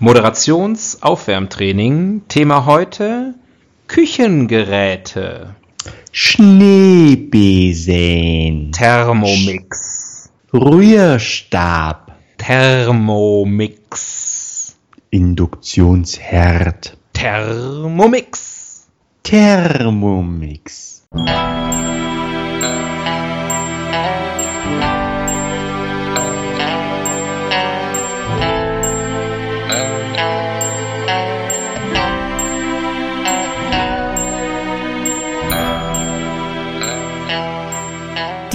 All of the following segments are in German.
Moderationsaufwärmtraining. Thema heute Küchengeräte. Schneebesen. Thermomix. Rührstab. Thermomix. Induktionsherd. Thermomix. Thermomix.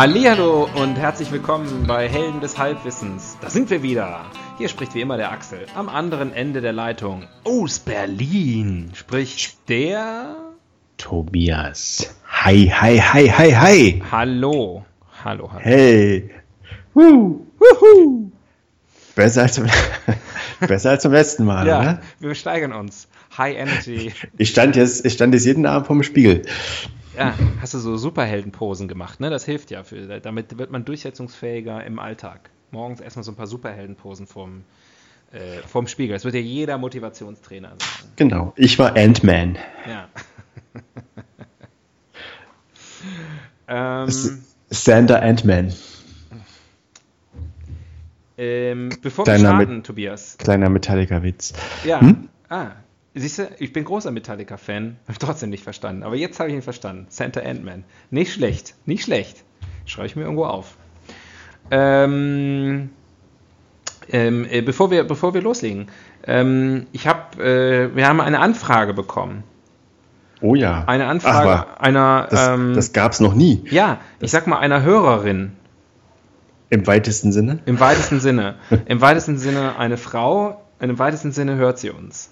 Hallihallo und herzlich willkommen bei Helden des Halbwissens. Da sind wir wieder. Hier spricht wie immer der Axel. Am anderen Ende der Leitung aus Berlin spricht der Tobias. Hi, hi, hi, hi, hi. Hallo. Hallo, hallo. Hey. Woo, wuhu. Besser als, zum, besser als zum letzten Mal, Ja, oder? wir steigern uns. High Energy. Ich stand jetzt, ich stand jetzt jeden Abend vorm Spiegel. Ja, hast du so Superheldenposen gemacht, ne? Das hilft ja. Für, damit wird man durchsetzungsfähiger im Alltag. Morgens erstmal so ein paar Superheldenposen vorm, äh, vorm Spiegel. Das wird ja jeder Motivationstrainer sagen. Genau. Ich war Ant-Man. Ja. ähm, Sander Ant-Man. ähm, bevor wir Kleiner starten, mit- Tobias. Kleiner Metallica-Witz. Ja. Hm? Ah, siehst du, ich bin großer Metallica-Fan. Hab trotzdem nicht verstanden. Aber jetzt habe ich ihn verstanden. Santa Ant-Man. Nicht schlecht. Nicht schlecht. Schreibe ich mir irgendwo auf. Ähm, ähm, äh, bevor, wir, bevor wir loslegen. Ähm, ich habe, äh, wir haben eine Anfrage bekommen. Oh ja. Eine Anfrage Ach, einer, das, ähm, das gab's noch nie. ja, ich sag mal einer Hörerin. Im weitesten Sinne. Im weitesten Sinne. Im weitesten Sinne eine Frau, im weitesten Sinne hört sie uns.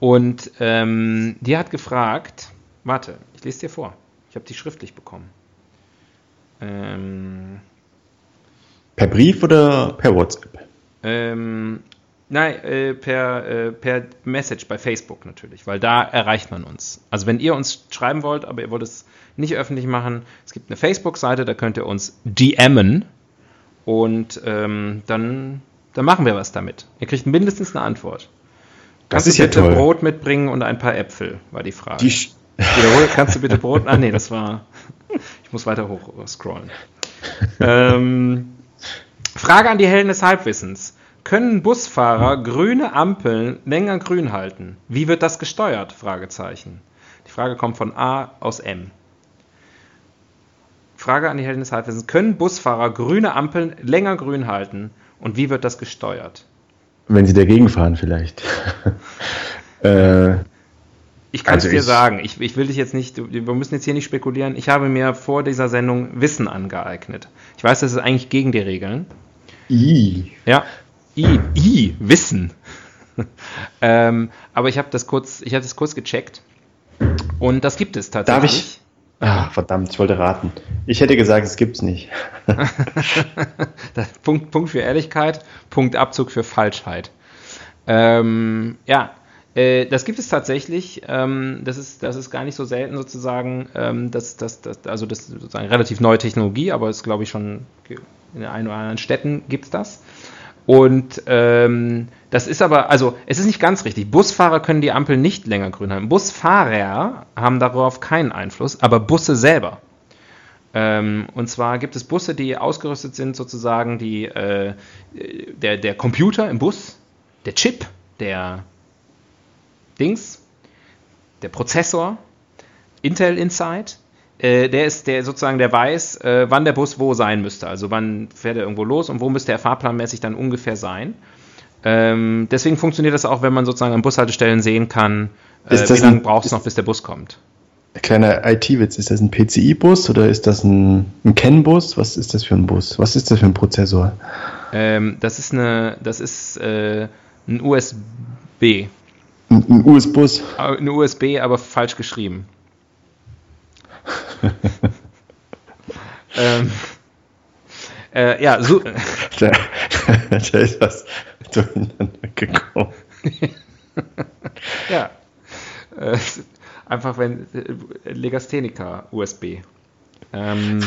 Und ähm, die hat gefragt, warte, ich lese dir vor. Ich habe die schriftlich bekommen. Ähm, Per Brief oder per WhatsApp? ähm, nein, äh, per, äh, per Message bei Facebook natürlich, weil da erreicht man uns. Also wenn ihr uns schreiben wollt, aber ihr wollt es nicht öffentlich machen, es gibt eine Facebook-Seite, da könnt ihr uns DMen und ähm, dann, dann machen wir was damit. Ihr kriegt mindestens eine Antwort. Das Kannst ist du ja bitte toll. Brot mitbringen und ein paar Äpfel, war die Frage. Die, Sch- Wiederhol, kannst du bitte Brot? Ah, nee, das war. Ich muss weiter hoch scrollen. ähm, Frage an die Helden des Halbwissens. Können Busfahrer grüne Ampeln länger grün halten? Wie wird das gesteuert? Fragezeichen. Die Frage kommt von A aus M. Frage an die Helden des Halbwissens. Können Busfahrer grüne Ampeln länger grün halten? Und wie wird das gesteuert? Wenn sie dagegen fahren vielleicht. äh, Ich kann es Also dir ich- sagen, ich, ich will dich jetzt nicht, wir müssen jetzt hier nicht spekulieren. Ich habe mir vor dieser Sendung Wissen angeeignet. Ich weiß, das ist eigentlich gegen die Regeln. i. Ja, I, I Wissen. ähm, aber ich habe das kurz, ich habe das kurz gecheckt und das gibt es Darf tatsächlich. ich? Ah, verdammt, ich wollte raten. Ich hätte gesagt, es gibt's nicht. Punkt, Punkt für Ehrlichkeit, Punkt Abzug für Falschheit. Ähm, ja, äh, das gibt es tatsächlich. Ähm, das, ist, das ist gar nicht so selten sozusagen. Ähm, das, das, das, also das ist sozusagen relativ neue Technologie, aber es ist, glaube ich, schon in den einen oder anderen Städten gibt es das. Und ähm, das ist aber, also es ist nicht ganz richtig. Busfahrer können die Ampel nicht länger grün halten. Busfahrer haben darauf keinen Einfluss, aber Busse selber. Ähm, und zwar gibt es Busse, die ausgerüstet sind, sozusagen die, äh, der, der Computer im Bus, der Chip, der Dings, der Prozessor, Intel Inside, der ist der sozusagen, der weiß, äh, wann der Bus wo sein müsste. Also wann fährt er irgendwo los und wo müsste er fahrplanmäßig dann ungefähr sein. Ähm, deswegen funktioniert das auch, wenn man sozusagen an Bushaltestellen sehen kann, äh, wie lange braucht es noch, bis der Bus kommt. Kleiner IT-Witz, ist das ein PCI-Bus oder ist das ein, ein CAN-Bus? Was ist das für ein Bus? Was ist das für ein Prozessor? Ähm, das ist eine, das ist äh, ein USB. Ein, ein US-Bus. Ein USB, aber falsch geschrieben. ähm, äh, ja, so. Da, da ist was durcheinander gekommen. ja. Äh, einfach wenn äh, Legastheniker USB. Ähm,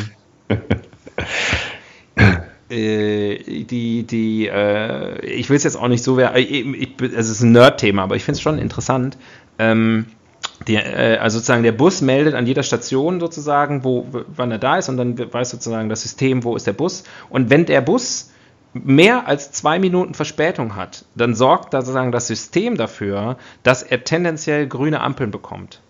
äh, die, die, äh, ich will es jetzt auch nicht so, äh, ich, es ist ein Nerd-Thema, aber ich finde es schon interessant. Ähm, die, äh, also sozusagen der Bus meldet an jeder Station sozusagen, wo, wann er da ist und dann weiß sozusagen das System, wo ist der Bus. Und wenn der Bus mehr als zwei Minuten Verspätung hat, dann sorgt da sozusagen das System dafür, dass er tendenziell grüne Ampeln bekommt.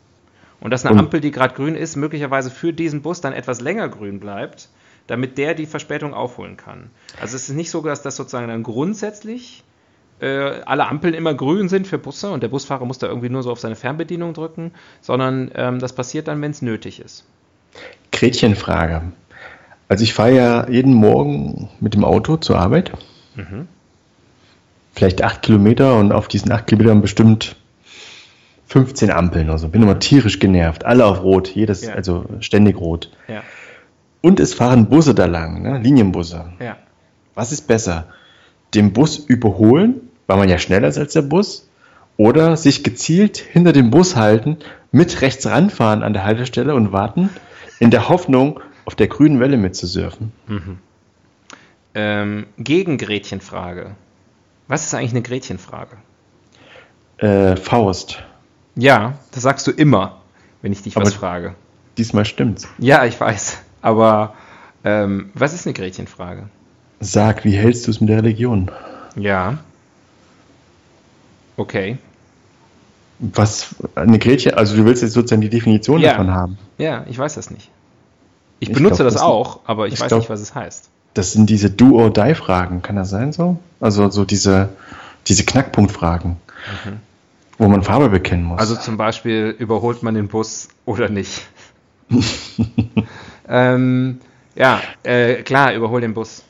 Und dass eine Ampel, die gerade grün ist, möglicherweise für diesen Bus dann etwas länger grün bleibt, damit der die Verspätung aufholen kann. Also es ist nicht so, dass das sozusagen dann grundsätzlich alle Ampeln immer grün sind für Busse und der Busfahrer muss da irgendwie nur so auf seine Fernbedienung drücken, sondern ähm, das passiert dann, wenn es nötig ist. Gretchenfrage. Also ich fahre ja jeden Morgen mit dem Auto zur Arbeit. Mhm. Vielleicht acht Kilometer und auf diesen acht Kilometern bestimmt 15 Ampeln oder so. Bin immer tierisch genervt. Alle auf Rot, jedes, ja. also ständig rot. Ja. Und es fahren Busse da lang, ne? Linienbusse. Ja. Was ist besser? Den Bus überholen, weil man ja schneller ist als der Bus, oder sich gezielt hinter dem Bus halten, mit rechts ranfahren an der Haltestelle und warten, in der Hoffnung, auf der grünen Welle mitzusurfen. Mhm. Ähm, gegen Gretchenfrage. Was ist eigentlich eine Gretchenfrage? Äh, Faust. Ja, das sagst du immer, wenn ich dich Aber was frage. Diesmal stimmt's. Ja, ich weiß. Aber ähm, was ist eine Gretchenfrage? Sag, wie hältst du es mit der Religion? Ja. Okay. Was, eine Gretchen, also du willst jetzt sozusagen die Definition ja. davon haben? Ja, ich weiß das nicht. Ich, ich benutze glaub, das, das, auch, aber ich, ich weiß glaub, nicht, was es heißt. Das sind diese Do-or-Die-Fragen, kann das sein so? Also so diese, diese Knackpunktfragen. Mhm wo man Farbe bekennen muss. Also zum Beispiel überholt man den Bus oder nicht. ähm, ja, äh, klar, überhol den Bus.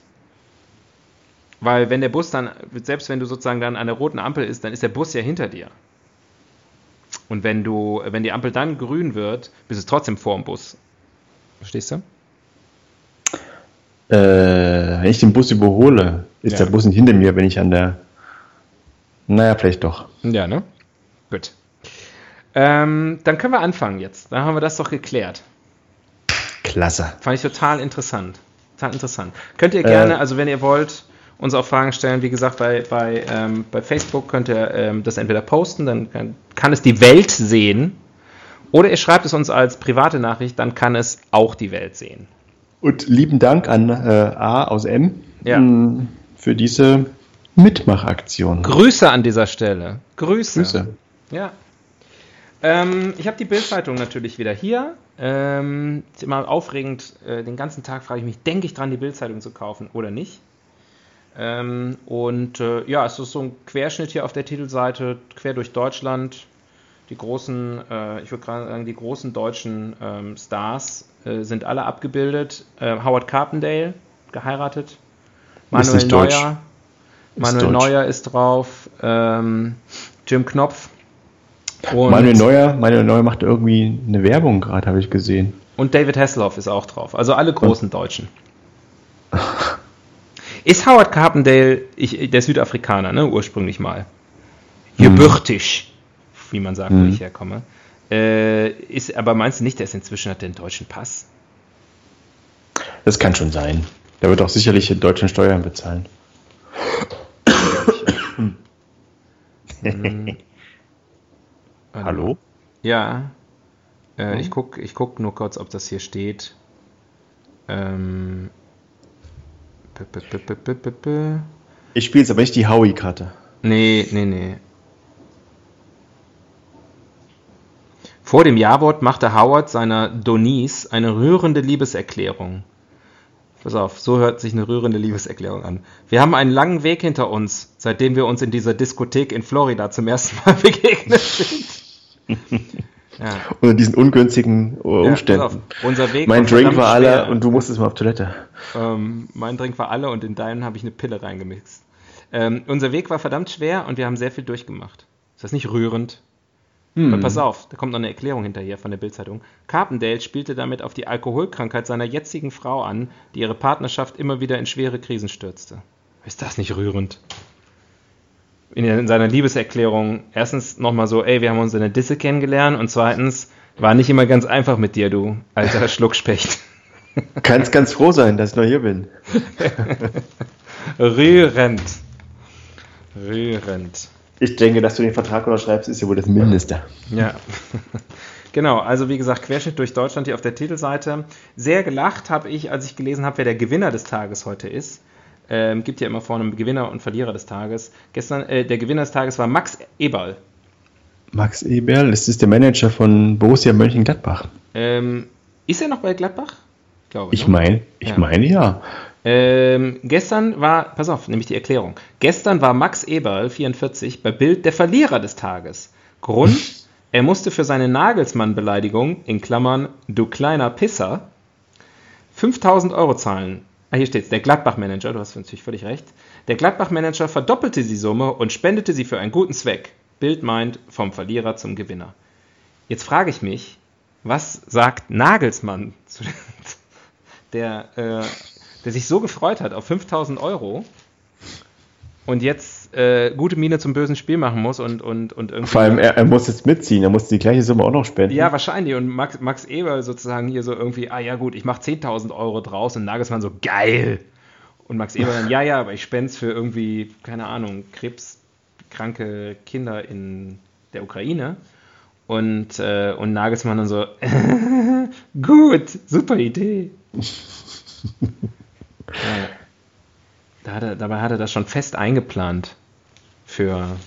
Weil wenn der Bus dann, selbst wenn du sozusagen dann an der roten Ampel ist, dann ist der Bus ja hinter dir. Und wenn du, wenn die Ampel dann grün wird, bist du trotzdem vor dem Bus. Verstehst du? Äh, wenn ich den Bus überhole, ist ja. der Bus nicht hinter mir, wenn ich an der. Naja, vielleicht doch. Ja, ne? Gut. Ähm, dann können wir anfangen jetzt. Dann haben wir das doch geklärt. Klasse. Fand ich total interessant. Total interessant. Könnt ihr gerne, äh, also wenn ihr wollt, uns auch Fragen stellen. Wie gesagt, bei, bei, ähm, bei Facebook könnt ihr ähm, das entweder posten, dann kann, kann, es die Welt sehen. Oder ihr schreibt es uns als private Nachricht, dann kann es auch die Welt sehen. Und lieben Dank an äh, A aus M ja. Mm, für diese Mitmachaktion. Grüße an dieser Stelle. Grüße. Grüße. Ja. Ähm, ich habe die Bildzeitung natürlich wieder hier. Ähm, ist immer aufregend. Äh, den ganzen Tag frage ich mich, denke ich dran, die Bildzeitung zu kaufen oder nicht? Ähm, und äh, ja, es ist so ein Querschnitt hier auf der Titelseite, quer durch Deutschland. Die großen, äh, ich würde gerade sagen, die großen deutschen ähm, Stars äh, sind alle abgebildet. Äh, Howard Carpendale, geheiratet. Manuel Neuer. Manuel Neuer ist drauf. Ähm, Jim Knopf und Manuel Neuer, Manuel Neuer macht irgendwie eine Werbung gerade, habe ich gesehen. Und David Hasselhoff ist auch drauf. Also alle großen und? Deutschen. Ist Howard Carpendale, ich, der Südafrikaner, ne, ursprünglich mal. Gebürtig, hm. wie man sagt, hm. wo ich herkomme. Äh, ist, aber meinst du nicht, der ist inzwischen hat den deutschen Pass? Das kann schon sein. Der wird auch sicherlich in deutschen Steuern bezahlen. hm. Hallo? Ja. Äh, hm? Ich gucke ich guck nur kurz, ob das hier steht. Ähm. Ich spiele jetzt aber nicht die Howie-Karte. Nee, nee, nee. Vor dem Jawort machte Howard seiner Donise eine rührende Liebeserklärung. Pass auf, so hört sich eine rührende Liebeserklärung an. Wir haben einen langen Weg hinter uns, seitdem wir uns in dieser Diskothek in Florida zum ersten Mal begegnet sind. Ja. Unter diesen ungünstigen Umständen. Ja, unser Weg mein Drink war alle und du musstest mal auf Toilette. Ähm, mein Drink war alle und in deinen habe ich eine Pille reingemixt. Ähm, unser Weg war verdammt schwer und wir haben sehr viel durchgemacht. Ist das nicht rührend? Hm. pass auf, da kommt noch eine Erklärung hinterher von der Bildzeitung. Carpendale spielte damit auf die Alkoholkrankheit seiner jetzigen Frau an, die ihre Partnerschaft immer wieder in schwere Krisen stürzte. Ist das nicht rührend? In, in seiner Liebeserklärung erstens nochmal so, ey, wir haben uns in der Disse kennengelernt und zweitens, war nicht immer ganz einfach mit dir, du alter Schluckspecht. Kannst ganz froh sein, dass ich noch hier bin. Rührend. Rührend. Ich denke, dass du den Vertrag unterschreibst, ist ja wohl das Mindeste. Ja. Genau, also wie gesagt, Querschnitt durch Deutschland hier auf der Titelseite. Sehr gelacht habe ich, als ich gelesen habe, wer der Gewinner des Tages heute ist. Ähm, gibt ja immer vorne einen Gewinner und Verlierer des Tages. Gestern, äh, der Gewinner des Tages war Max Eberl. Max Eberl, das ist der Manager von Borussia Mönchengladbach. Ähm, ist er noch bei Gladbach? Ich glaube. Ich meine, ich ja. meine ja. Ähm, gestern war, pass auf, nämlich die Erklärung. Gestern war Max Eberl, 44, bei Bild der Verlierer des Tages. Grund, er musste für seine Nagelsmann-Beleidigung, in Klammern, du kleiner Pisser, 5000 Euro zahlen. Ah, hier steht's, der Gladbach-Manager, du hast natürlich völlig recht. Der Gladbach-Manager verdoppelte die Summe und spendete sie für einen guten Zweck. Bild meint, vom Verlierer zum Gewinner. Jetzt frage ich mich, was sagt Nagelsmann zu der äh, der sich so gefreut hat auf 5000 Euro und jetzt äh, gute Miene zum bösen Spiel machen muss und, und, und irgendwie. Vor allem, er, er, muss jetzt mitziehen, er muss die gleiche Summe auch noch spenden. Ja, wahrscheinlich. Und Max, Max Eber sozusagen hier so irgendwie, ah ja gut, ich mache 10.000 Euro draus und Nagelsmann so, geil. Und Max Eber dann, ja, ja, aber ich spende es für irgendwie, keine Ahnung, krebskranke Kinder in der Ukraine. Und, äh, und Nagelsmann dann so, gut, super Idee. Ja. Da hat er, dabei hat er das schon fest eingeplant für,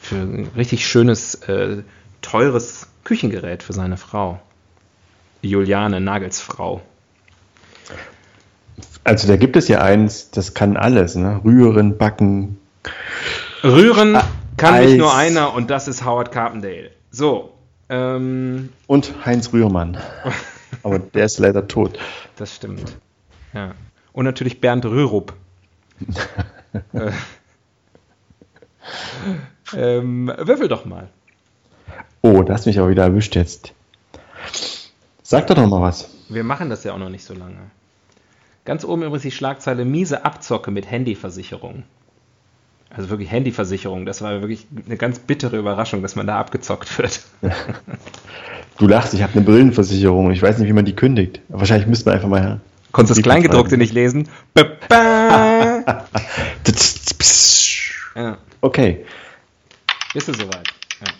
für ein richtig schönes, äh, teures Küchengerät für seine Frau. Juliane Nagels Frau. Also da gibt es ja eins, das kann alles, ne? Rühren, backen. Rühren kann Eis. nicht nur einer und das ist Howard Carpendale. So. Ähm, und Heinz Rührmann. Aber der ist leider tot. Das stimmt. Ja. Und natürlich Bernd Rürup. äh, ähm, würfel doch mal. Oh, da hast mich aber wieder erwischt jetzt. Sag doch noch mal was. Wir machen das ja auch noch nicht so lange. Ganz oben übrigens die Schlagzeile miese Abzocke mit Handyversicherung. Also wirklich Handyversicherung. Das war wirklich eine ganz bittere Überraschung, dass man da abgezockt wird. du lachst, ich habe eine Brillenversicherung. Ich weiß nicht, wie man die kündigt. Wahrscheinlich müsste man einfach mal Konntest das Kleingedruckte nicht lesen? ja. Okay. Bist du soweit? Ja.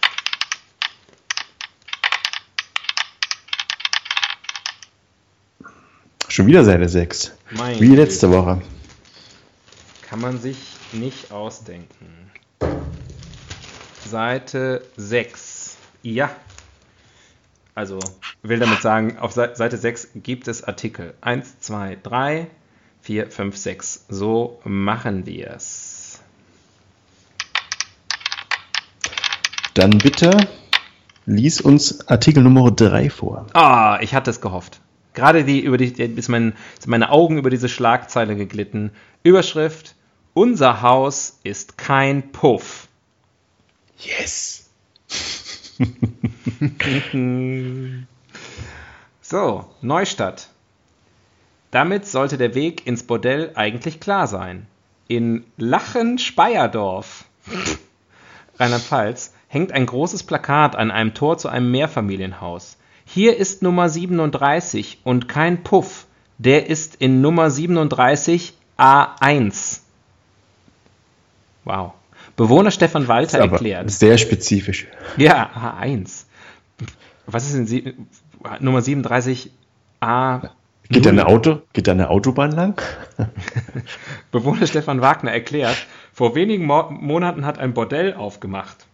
Schon wieder Seite 6. Mein Wie letzte Woche. Kann man sich nicht ausdenken. Seite 6. Ja, also will damit sagen, auf Seite 6 gibt es Artikel 1, 2, 3, 4, 5, 6. So machen wir es. Dann bitte lies uns Artikel Nummer 3 vor. Ah, ich hatte es gehofft. Gerade die, über die, ist, mein, sind meine Augen über diese Schlagzeile geglitten. Überschrift: Unser Haus ist kein Puff. Yes. so, Neustadt. Damit sollte der Weg ins Bordell eigentlich klar sein. In Lachen-Speyerdorf, Rheinland-Pfalz, hängt ein großes Plakat an einem Tor zu einem Mehrfamilienhaus. Hier ist Nummer 37 und kein Puff. Der ist in Nummer 37 A1. Wow. Bewohner Stefan Walter erklärt. Sehr spezifisch. Ja, A1. Was ist denn Sie, Nummer 37 A? Geht da eine Auto, geht da eine Autobahn lang? Bewohner Stefan Wagner erklärt, vor wenigen Mo Monaten hat ein Bordell aufgemacht.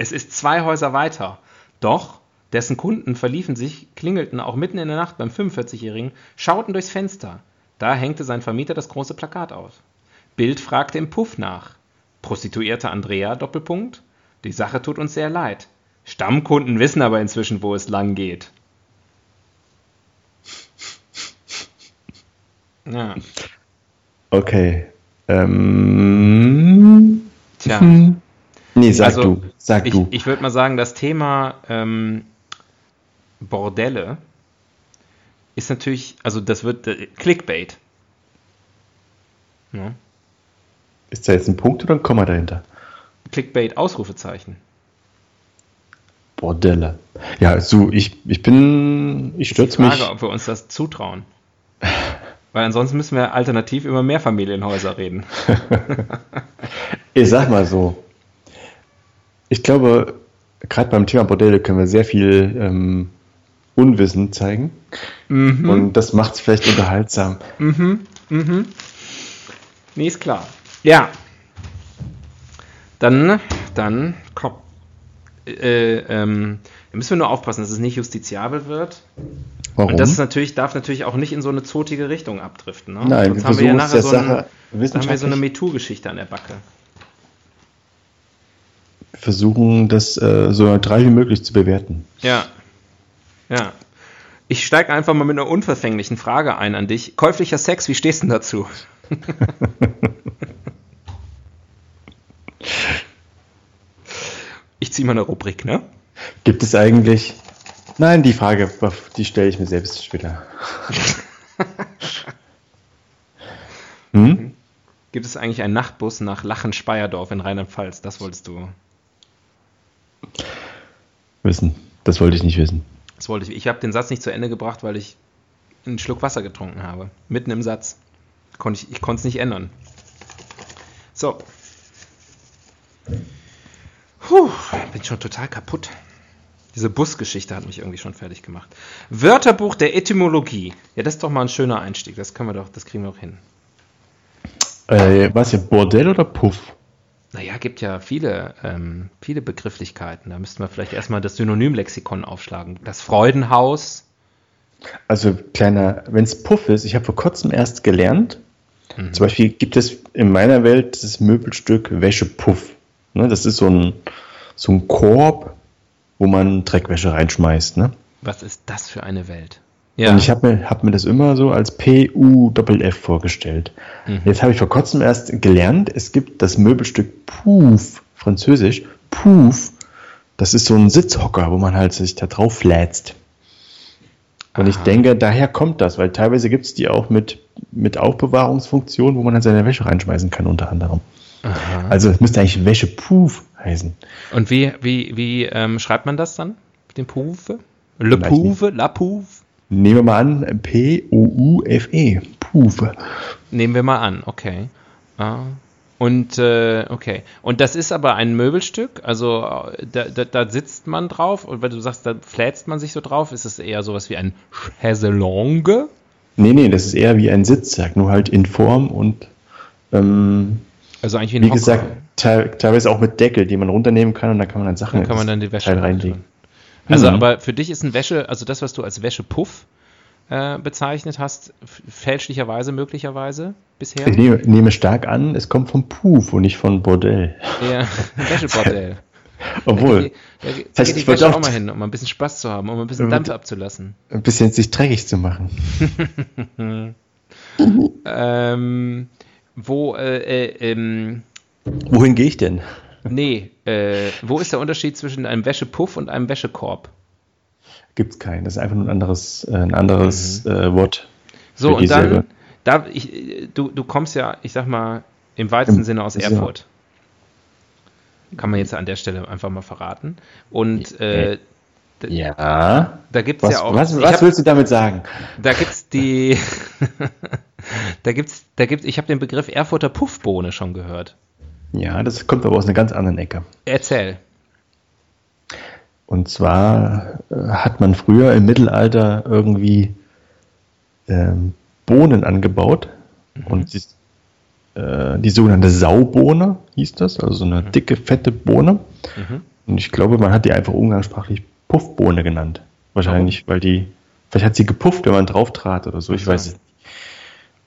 Es ist zwei Häuser weiter. Doch dessen Kunden verliefen sich, klingelten auch mitten in der Nacht beim 45-Jährigen, schauten durchs Fenster. Da hängte sein Vermieter das große Plakat auf. Bild fragte im Puff nach. Prostituierte Andrea, Doppelpunkt. Die Sache tut uns sehr leid. Stammkunden wissen aber inzwischen, wo es lang geht. Ja. Okay. Ähm, Tja. Nee, sag also, du. Sag ich, du. Ich würde mal sagen, das Thema ähm, Bordelle ist natürlich, also das wird äh, Clickbait. Ja. Ist da jetzt ein Punkt oder ein Komma dahinter? Clickbait, Ausrufezeichen. Bordelle. Ja, so, ich, ich bin, ich stürze mich. Ich frage, ob wir uns das zutrauen. Weil ansonsten müssen wir alternativ über Mehrfamilienhäuser reden. ich sag mal so. Ich glaube, gerade beim Thema Bordelle können wir sehr viel ähm, Unwissen zeigen. Mhm. Und das macht es vielleicht unterhaltsam. Mhm. Mhm. Nee, ist klar. Ja. Dann, dann, komm. Äh, ähm, da müssen wir nur aufpassen, dass es nicht justiziabel wird. Warum? Und das ist natürlich, darf natürlich auch nicht in so eine zotige Richtung abdriften. Ne? Nein, Sonst wir haben wir ja nachher so, ein, haben wir so eine MeToo-Geschichte an der Backe. Versuchen das äh, so neutral wie möglich zu bewerten. Ja. Ja. Ich steige einfach mal mit einer unverfänglichen Frage ein an dich. Käuflicher Sex, wie stehst du denn dazu? ich ziehe mal eine Rubrik, ne? Gibt es eigentlich. Nein, die Frage, die stelle ich mir selbst später. hm? Gibt es eigentlich einen Nachtbus nach Lachen-Speyerdorf in Rheinland-Pfalz? Das wolltest du wissen. Das wollte ich nicht wissen. Das wollte ich. Ich habe den Satz nicht zu Ende gebracht, weil ich einen Schluck Wasser getrunken habe. Mitten im Satz. Konnt ich ich konnte es nicht ändern. So. Puh, bin schon total kaputt. Diese Busgeschichte hat mich irgendwie schon fertig gemacht. Wörterbuch der Etymologie. Ja, das ist doch mal ein schöner Einstieg. Das können wir doch, das kriegen wir doch hin. Äh, was hier, Bordell oder Puff? Naja, gibt ja viele, ähm, viele Begrifflichkeiten. Da müssten wir vielleicht erstmal das Synonymlexikon aufschlagen. Das Freudenhaus. Also kleiner, wenn es Puff ist, ich habe vor kurzem erst gelernt, mhm. zum Beispiel gibt es in meiner Welt das Möbelstück Wäschepuff. Ne, das ist so ein, so ein Korb, wo man Dreckwäsche reinschmeißt. Ne? Was ist das für eine Welt? Ja. Und ich habe mir, hab mir das immer so als P-U-F-F vorgestellt. Mhm. Jetzt habe ich vor kurzem erst gelernt, es gibt das Möbelstück Pouf, französisch, Pouf. Das ist so ein Sitzhocker, wo man halt sich da drauf flätzt. Und Aha. ich denke, daher kommt das, weil teilweise gibt es die auch mit, mit Aufbewahrungsfunktion, wo man dann seine Wäsche reinschmeißen kann, unter anderem. Aha. Also es müsste eigentlich Wäsche Wäschepuff heißen. Und wie, wie, wie ähm, schreibt man das dann? Den Pufe? Le Pouve? La Pouve? Nehmen wir mal an, P-O-U-F-E. Pufe. Nehmen wir mal an, okay. Ah. Und äh, okay. Und das ist aber ein Möbelstück, also da, da, da, sitzt man drauf und weil du sagst, da fläzt man sich so drauf, ist es eher sowas wie ein Chaiselongue? Nee, nee, das ist eher wie ein Sitzsack, nur halt in Form und ähm, also eigentlich wie ein Wie Hocker. gesagt, te teilweise auch mit Deckel, die man runternehmen kann und da kann man dann Sachen dann kann man dann die Wäsche reinlegen. Also, mhm. aber für dich ist ein Wäsche, also das, was du als Wäschepuff äh, bezeichnet hast, fälschlicherweise möglicherweise bisher? Ich nehme, nehme, stark an, es kommt vom Puff und nicht von Bordell. Ja, Wäschebordell. Obwohl. Da, da, da geht die Wäsche auch mal hin, um ein bisschen Spaß zu haben, um ein bisschen Dampf abzulassen. Ein bisschen sich dreckig zu machen. ähm, wo, äh, äh, ähm, Wohin gehe ich denn? Nee, äh, wo ist der Unterschied zwischen einem Wäschepuff und einem Wäschekorb? Gibt es keinen. Das ist einfach nur ein anderes, äh, ein anderes mhm. äh, Wort. So, und dann, da, ich, du, du kommst ja, ich sag mal, im weitesten Im, Sinne aus Erfurt. Ja. Kann man jetzt an der Stelle einfach mal verraten. Und äh, ja. Da gibt es ja auch. Was, was hab, willst du damit sagen? Da gibt es die. da gibt's, da gibt's, ich habe den Begriff Erfurter Puffbohne schon gehört. Ja, das kommt aber aus einer ganz anderen Ecke. Erzähl. Und zwar äh, hat man früher im Mittelalter irgendwie ähm, Bohnen angebaut mhm. und die, äh, die, sogenannte Saubohne hieß das, also so eine mhm. dicke, fette Bohne. Mhm. Und ich glaube, man hat die einfach umgangssprachlich Puffbohne genannt. Wahrscheinlich, oh. weil die, vielleicht hat sie gepufft, wenn man drauf trat oder so, ich weiß es nicht.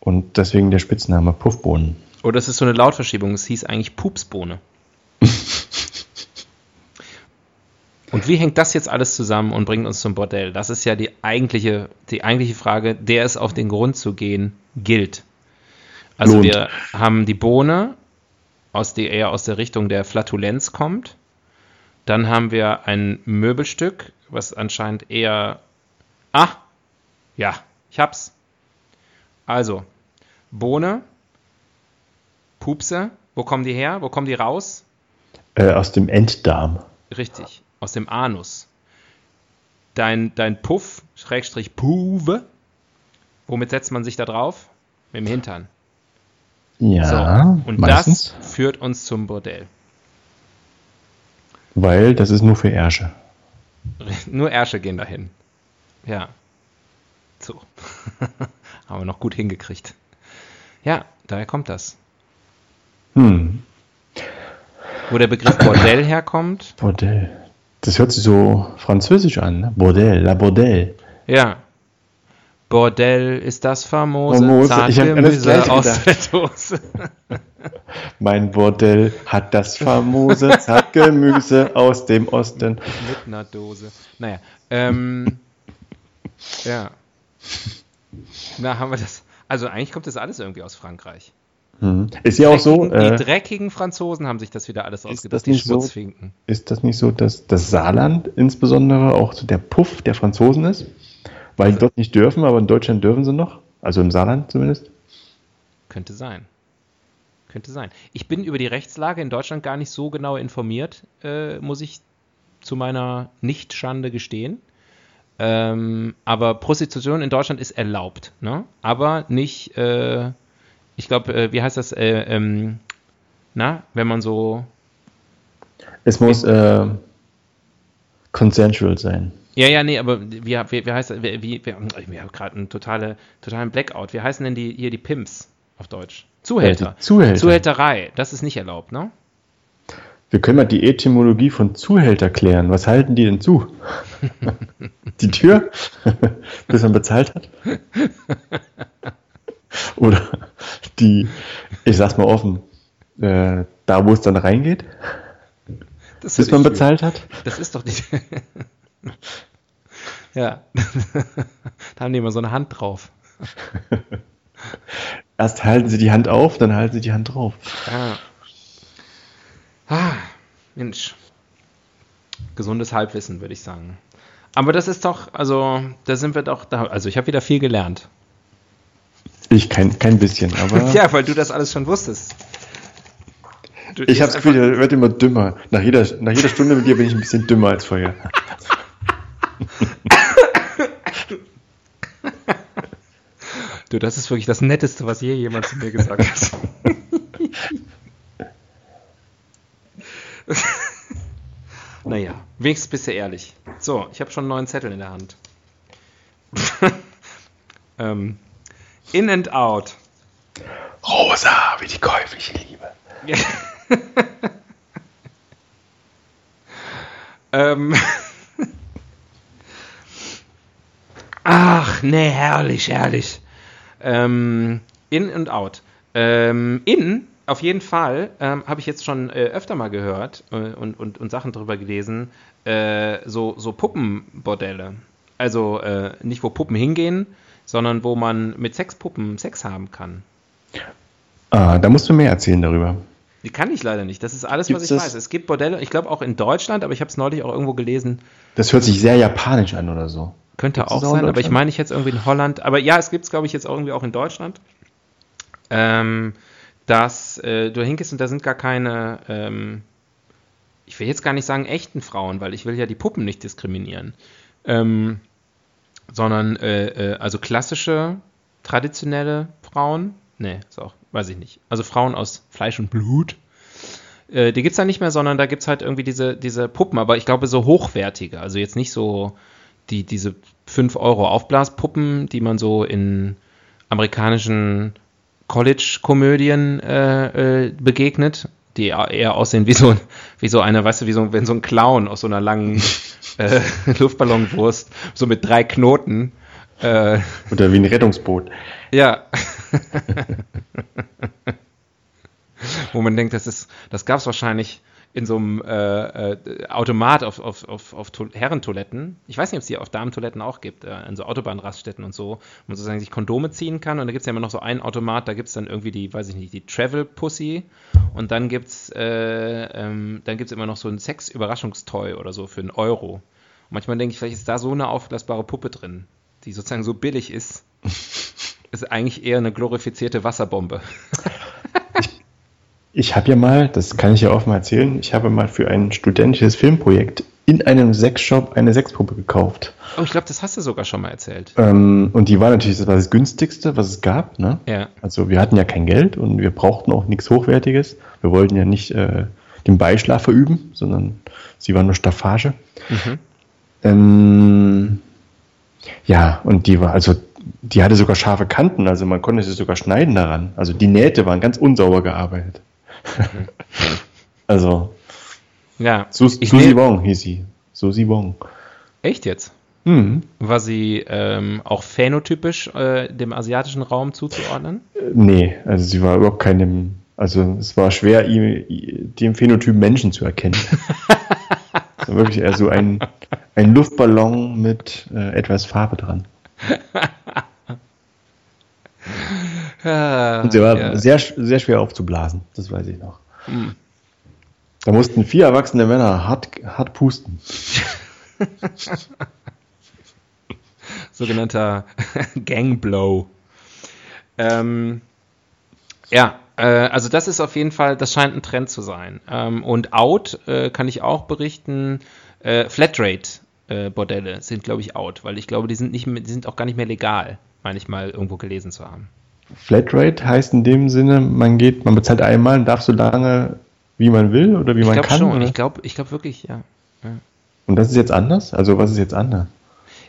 Und deswegen der Spitzname Puffbohnen. Oder es ist so eine Lautverschiebung. Es hieß eigentlich Pupsbohne. Und wie hängt das jetzt alles zusammen und bringt uns zum Bordell? Das ist ja die eigentliche, die eigentliche Frage, der es auf den Grund zu gehen gilt. Also Lohnt. wir haben die Bohne, aus die eher aus der Richtung der Flatulenz kommt. Dann haben wir ein Möbelstück, was anscheinend eher. Ah, ja, ich hab's. Also, Bohne, Pupse, wo kommen die her? Wo kommen die raus? Äh, aus dem Enddarm. Richtig, aus dem Anus. Dein, dein Puff, Schrägstrich Puve, womit setzt man sich da drauf? Mit dem Hintern. Ja, so, und meistens. das führt uns zum Bordell. Weil das ist nur für Ärsche. Nur Ärsche gehen dahin. Ja. So. Haben wir noch gut hingekriegt. Ja, daher kommt das. Hm, Wo der Begriff Bordell herkommt, Bordell. Das hört sich so französisch an, ne? Bordell, la Bordell. ja. Bordell ist das famose, Famose, ich hab Gleiche aus der Dose. Mein Bordell hat das famose Zartgemüse aus dem Osten. Mit einer Dose. Naja, ähm, ja. Na, haben wir das. Also eigentlich kommt das alles irgendwie aus Frankreich. Hm. Ist ja auch so, äh, die dreckigen Franzosen haben sich das wieder alles ausgedacht, die nicht so? Schmutzfinken. ist das nicht so, dass das Saarland insbesondere auch so der Puff der Franzosen ist? Weil die dort nicht dürfen, aber in Deutschland dürfen sie noch. Also im Saarland zumindest. Könnte sein. Könnte sein. Ich bin über die Rechtslage in Deutschland gar nicht so genau informiert, äh, muss ich zu meiner Nicht-Schande gestehen. Ähm, aber Prostitution in Deutschland ist erlaubt, ne? Aber nicht, äh, ich glaube, äh, wie heißt das, äh, ähm, na, wenn man so, Es muss äh, consensual sein. ja, ja, nee, aber wie, wie, wie heißt das, wie, wie, wie ich habe gerade einen totale, totalen Blackout. Wie heißen denn die, hier die Pimps auf Deutsch? Zuhälter. die Zuhälter. Zuhälterei, das ist nicht erlaubt, ne? Wir können mal die Etymologie von Zuhälter klären. Was halten die denn zu? die Tür? Bis man bezahlt hat? Oder die, ich sag's mal offen, äh, da wo es dann reingeht, Das bis man bezahlt hat? Das ist doch die. ja. da haben die immer so eine Hand drauf. Erst halten sie die Hand auf, dann halten sie die Hand drauf. Ja. Ah, Mensch. Gesundes Halbwissen, würde ich sagen. Aber das ist doch, also, da sind wir doch da. Also, ich habe wieder viel gelernt. Ich kein, kein bisschen, aber Ja, weil du das alles schon wusstest. Du ich habe das Gefühl, der wird immer dümmer. Nach jeder, nach jeder Stunde mit dir bin ich ein bisschen dümmer als vorher. Du, das ist wirklich das Netteste, was je jemand zu mir gesagt hat. naja, wenigstens bist du ehrlich. So, ich habe schon einen neuen Zettel in der Hand. ähm, in and out. Rosa, wie die käufliche Liebe. Ähm. Ach, nee, herrlich, herrlich. Ähm, in und out. Ähm, in, auf jeden Fall, ähm, habe ich jetzt schon äh, öfter mal gehört äh, und, und, und Sachen drüber gelesen, äh, so, so Puppenbordelle. Also äh, nicht, wo Puppen hingehen, sondern wo man mit Sexpuppen Sex haben kann. Ah, da musst du mehr erzählen darüber. Die kann ich leider nicht. Das ist alles, Gibt's was ich das? weiß. Es gibt Bordelle, ich glaube auch in Deutschland, aber ich habe es neulich auch irgendwo gelesen, Das hört sich sehr japanisch an oder so. Könnte Gibt's auch auch sein, aber ich meine, ich jetzt irgendwie in Holland. Aber ja, es gibt es, glaube ich, jetzt irgendwie auch in Deutschland. Ähm, dass äh, du hingehst und da sind gar keine, ähm, ich will jetzt gar nicht sagen echten Frauen, weil ich will ja die Puppen nicht diskriminieren. Ähm, sondern äh, äh, also klassische, traditionelle Frauen. Nee, ist auch, weiß ich nicht. Also Frauen aus Fleisch und Blut. Äh, die gibt es da nicht mehr, sondern da gibt es halt irgendwie diese, diese Puppen, aber ich glaube so hochwertige. Also jetzt nicht so die, diese 5 Euro Aufblaspuppen, die man so in amerikanischen College-Komödien äh, äh, begegnet, die eher aussehen wie so, ein- wie so eine, weißt du, wie so, wenn so ein Clown aus so einer langen äh, Luftballonwurst, so mit drei Knoten. Äh, Oder wie ein Rettungsboot. ja. Wo man denkt, das ist, das gab es wahrscheinlich in so einem äh, äh, Automat auf, auf, auf, auf Herrentoiletten. Ich weiß nicht, ob es die auf Damentoiletten auch gibt, äh, in so Autobahnraststätten und so, wo man sozusagen sich Kondome ziehen kann. Und da gibt es ja immer noch so einen Automat, da gibt es dann irgendwie die, weiß ich nicht, die Travel Pussy. Und dann gibt es äh, ähm, immer noch so ein Sex-Überraschungstoy oder so für einen Euro. Und manchmal denke ich, vielleicht ist da so eine aufblasbare Puppe drin, die sozusagen so billig ist. ist eigentlich eher eine glorifizierte Wasserbombe. Ich habe ja mal, das kann ich ja auch mal erzählen, ich habe mal für ein studentisches Filmprojekt in einem Sexshop eine Sexpuppe gekauft. Oh, ich glaube, das hast du sogar schon mal erzählt. Ähm, und die war natürlich das, war das günstigste, was es gab. Ne? Ja. Also wir hatten ja kein Geld und wir brauchten auch nichts Hochwertiges. Wir wollten ja nicht äh, den Beischlaf verüben, sondern sie war nur Staffage. Mhm. Ähm, ja, und die war, also die hatte sogar scharfe Kanten, also man konnte sie sogar schneiden daran. Also die Nähte waren ganz unsauber gearbeitet. also. Ja. Sus Susi Wong hieß sie. Susi Wong. Echt jetzt? Mhm. War sie ähm, auch phänotypisch äh, dem asiatischen Raum zuzuordnen? Nee, also sie war überhaupt keinem. Also es war schwer, ihm, dem Phänotyp Menschen zu erkennen. war wirklich eher so ein, ein Luftballon mit äh, etwas Farbe dran. Und sie war ja. sehr, sehr schwer aufzublasen, das weiß ich noch. Hm. Da mussten vier erwachsene Männer hart, hart pusten. Sogenannter Gangblow. Ähm, ja, äh, also das ist auf jeden Fall, das scheint ein Trend zu sein. Ähm, und out äh, kann ich auch berichten, äh, Flatrate-Bordelle äh, sind, glaube ich, out, weil ich glaube, die sind nicht mehr, die sind auch gar nicht mehr legal, meine ich mal irgendwo gelesen zu haben. Flatrate heißt in dem Sinne, man geht, man bezahlt einmal und darf so lange, wie man will oder wie ich man kann. Schon. Ich glaube, ich glaube wirklich, ja. ja. Und das ist jetzt anders? Also was ist jetzt anders?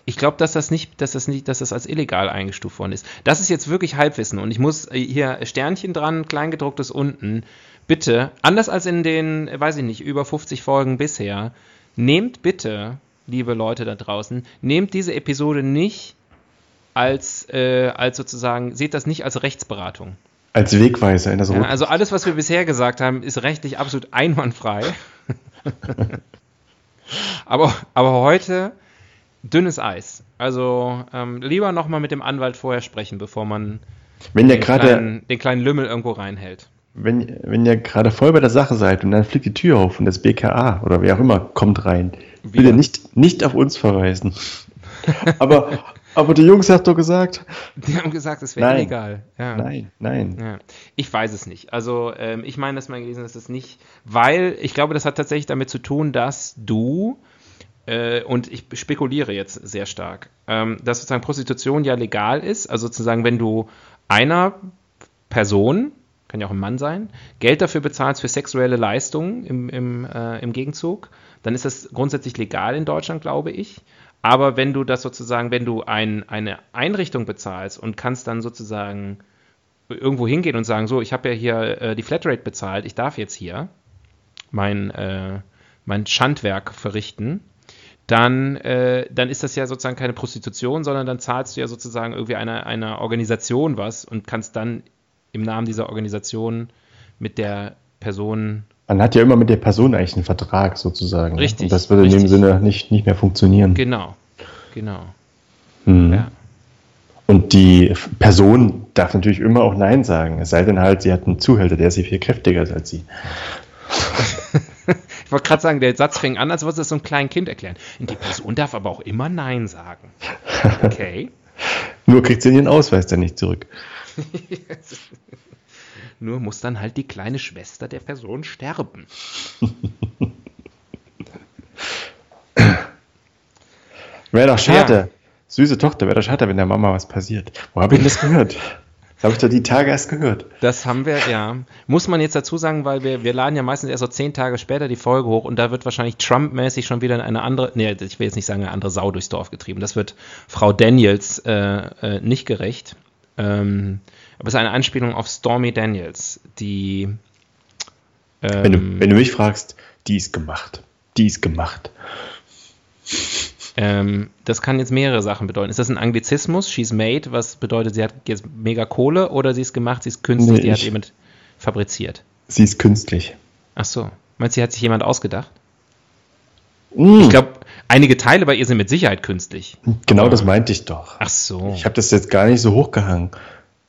Ich glaube, dass das nicht, dass das nicht, dass das als illegal eingestuft worden ist. Das ist jetzt wirklich Halbwissen und ich muss äh, hier Sternchen dran, kleingedrucktes unten. Bitte, anders als in den, weiß ich nicht, über 50 Folgen bisher, nehmt bitte, liebe Leute da draußen, nehmt diese Episode nicht als, äh, als sozusagen, seht das nicht als Rechtsberatung. Als Wegweiser in das ja, Also alles, was wir bisher gesagt haben, ist rechtlich absolut einwandfrei. aber, aber heute dünnes Eis. Also ähm, lieber nochmal mit dem Anwalt vorher sprechen, bevor man wenn den, kleinen, den kleinen Lümmel irgendwo reinhält. Wenn, wenn ihr gerade voll bei der Sache seid und dann fliegt die Tür auf und das BKA oder wer auch immer kommt rein, Wieder? bitte nicht, nicht auf uns verweisen. Aber, aber die Jungs haben doch gesagt. Die haben gesagt, es wäre illegal. Ja. Nein, nein. Ja. Ich weiß es nicht. Also ähm, ich meine, dass man gelesen dass es nicht, weil ich glaube, das hat tatsächlich damit zu tun, dass du äh, und ich spekuliere jetzt sehr stark, ähm, dass sozusagen Prostitution ja legal ist. Also sozusagen, wenn du einer Person, kann ja auch ein Mann sein, Geld dafür bezahlst für sexuelle Leistungen im, im, äh, im Gegenzug, dann ist das grundsätzlich legal in Deutschland, glaube ich. Aber wenn du das sozusagen, wenn du ein, eine Einrichtung bezahlst und kannst dann sozusagen irgendwo hingehen und sagen, so, ich habe ja hier äh, die Flatrate bezahlt, ich darf jetzt hier mein, äh, mein Schandwerk verrichten, dann, äh, dann ist das ja sozusagen keine Prostitution, sondern dann zahlst du ja sozusagen irgendwie einer, einer Organisation was und kannst dann im Namen dieser Organisation mit der Person man hat ja immer mit der Person eigentlich einen Vertrag sozusagen. Richtig. Und das würde richtig. in dem Sinne nicht, nicht mehr funktionieren. Genau, genau. Hm. Ja. Und die Person darf natürlich immer auch Nein sagen. Es sei denn halt, sie hat einen Zuhälter, der sie viel kräftiger ist als sie. ich wollte gerade sagen, der Satz fing an, als würde es so ein kleines Kind erklären. Und die Person darf aber auch immer Nein sagen. Okay. Nur kriegt sie ihren Ausweis dann nicht zurück. Nur muss dann halt die kleine Schwester der Person sterben. wäre doch schade. Ja. Süße Tochter, wäre doch schade, wenn der Mama was passiert. Wo habe ich denn das gehört? Das habe ich doch die Tage erst gehört. Das haben wir, ja. Muss man jetzt dazu sagen, weil wir, wir laden ja meistens erst so zehn Tage später die Folge hoch und da wird wahrscheinlich Trump-mäßig schon wieder eine andere, nee, ich will jetzt nicht sagen, eine andere Sau durchs Dorf getrieben. Das wird Frau Daniels äh, äh, nicht gerecht. Ähm, aber es ist eine Anspielung auf Stormy Daniels, die. Ähm, wenn, du, ähm, wenn du mich fragst, die ist gemacht. Die ist gemacht. Ähm, das kann jetzt mehrere Sachen bedeuten. Ist das ein Anglizismus? She's made, was bedeutet, sie hat jetzt mega Kohle oder sie ist gemacht, sie ist künstlich, nee, die hat jemand fabriziert? Sie ist künstlich. Ach so. Meinst du, hat sich jemand ausgedacht? Mm, Ich glaube, einige Teile bei ihr sind mit Sicherheit künstlich. genau aber- das meinte ich doch. Ach so. Ich habe das jetzt gar nicht so hochgehangen.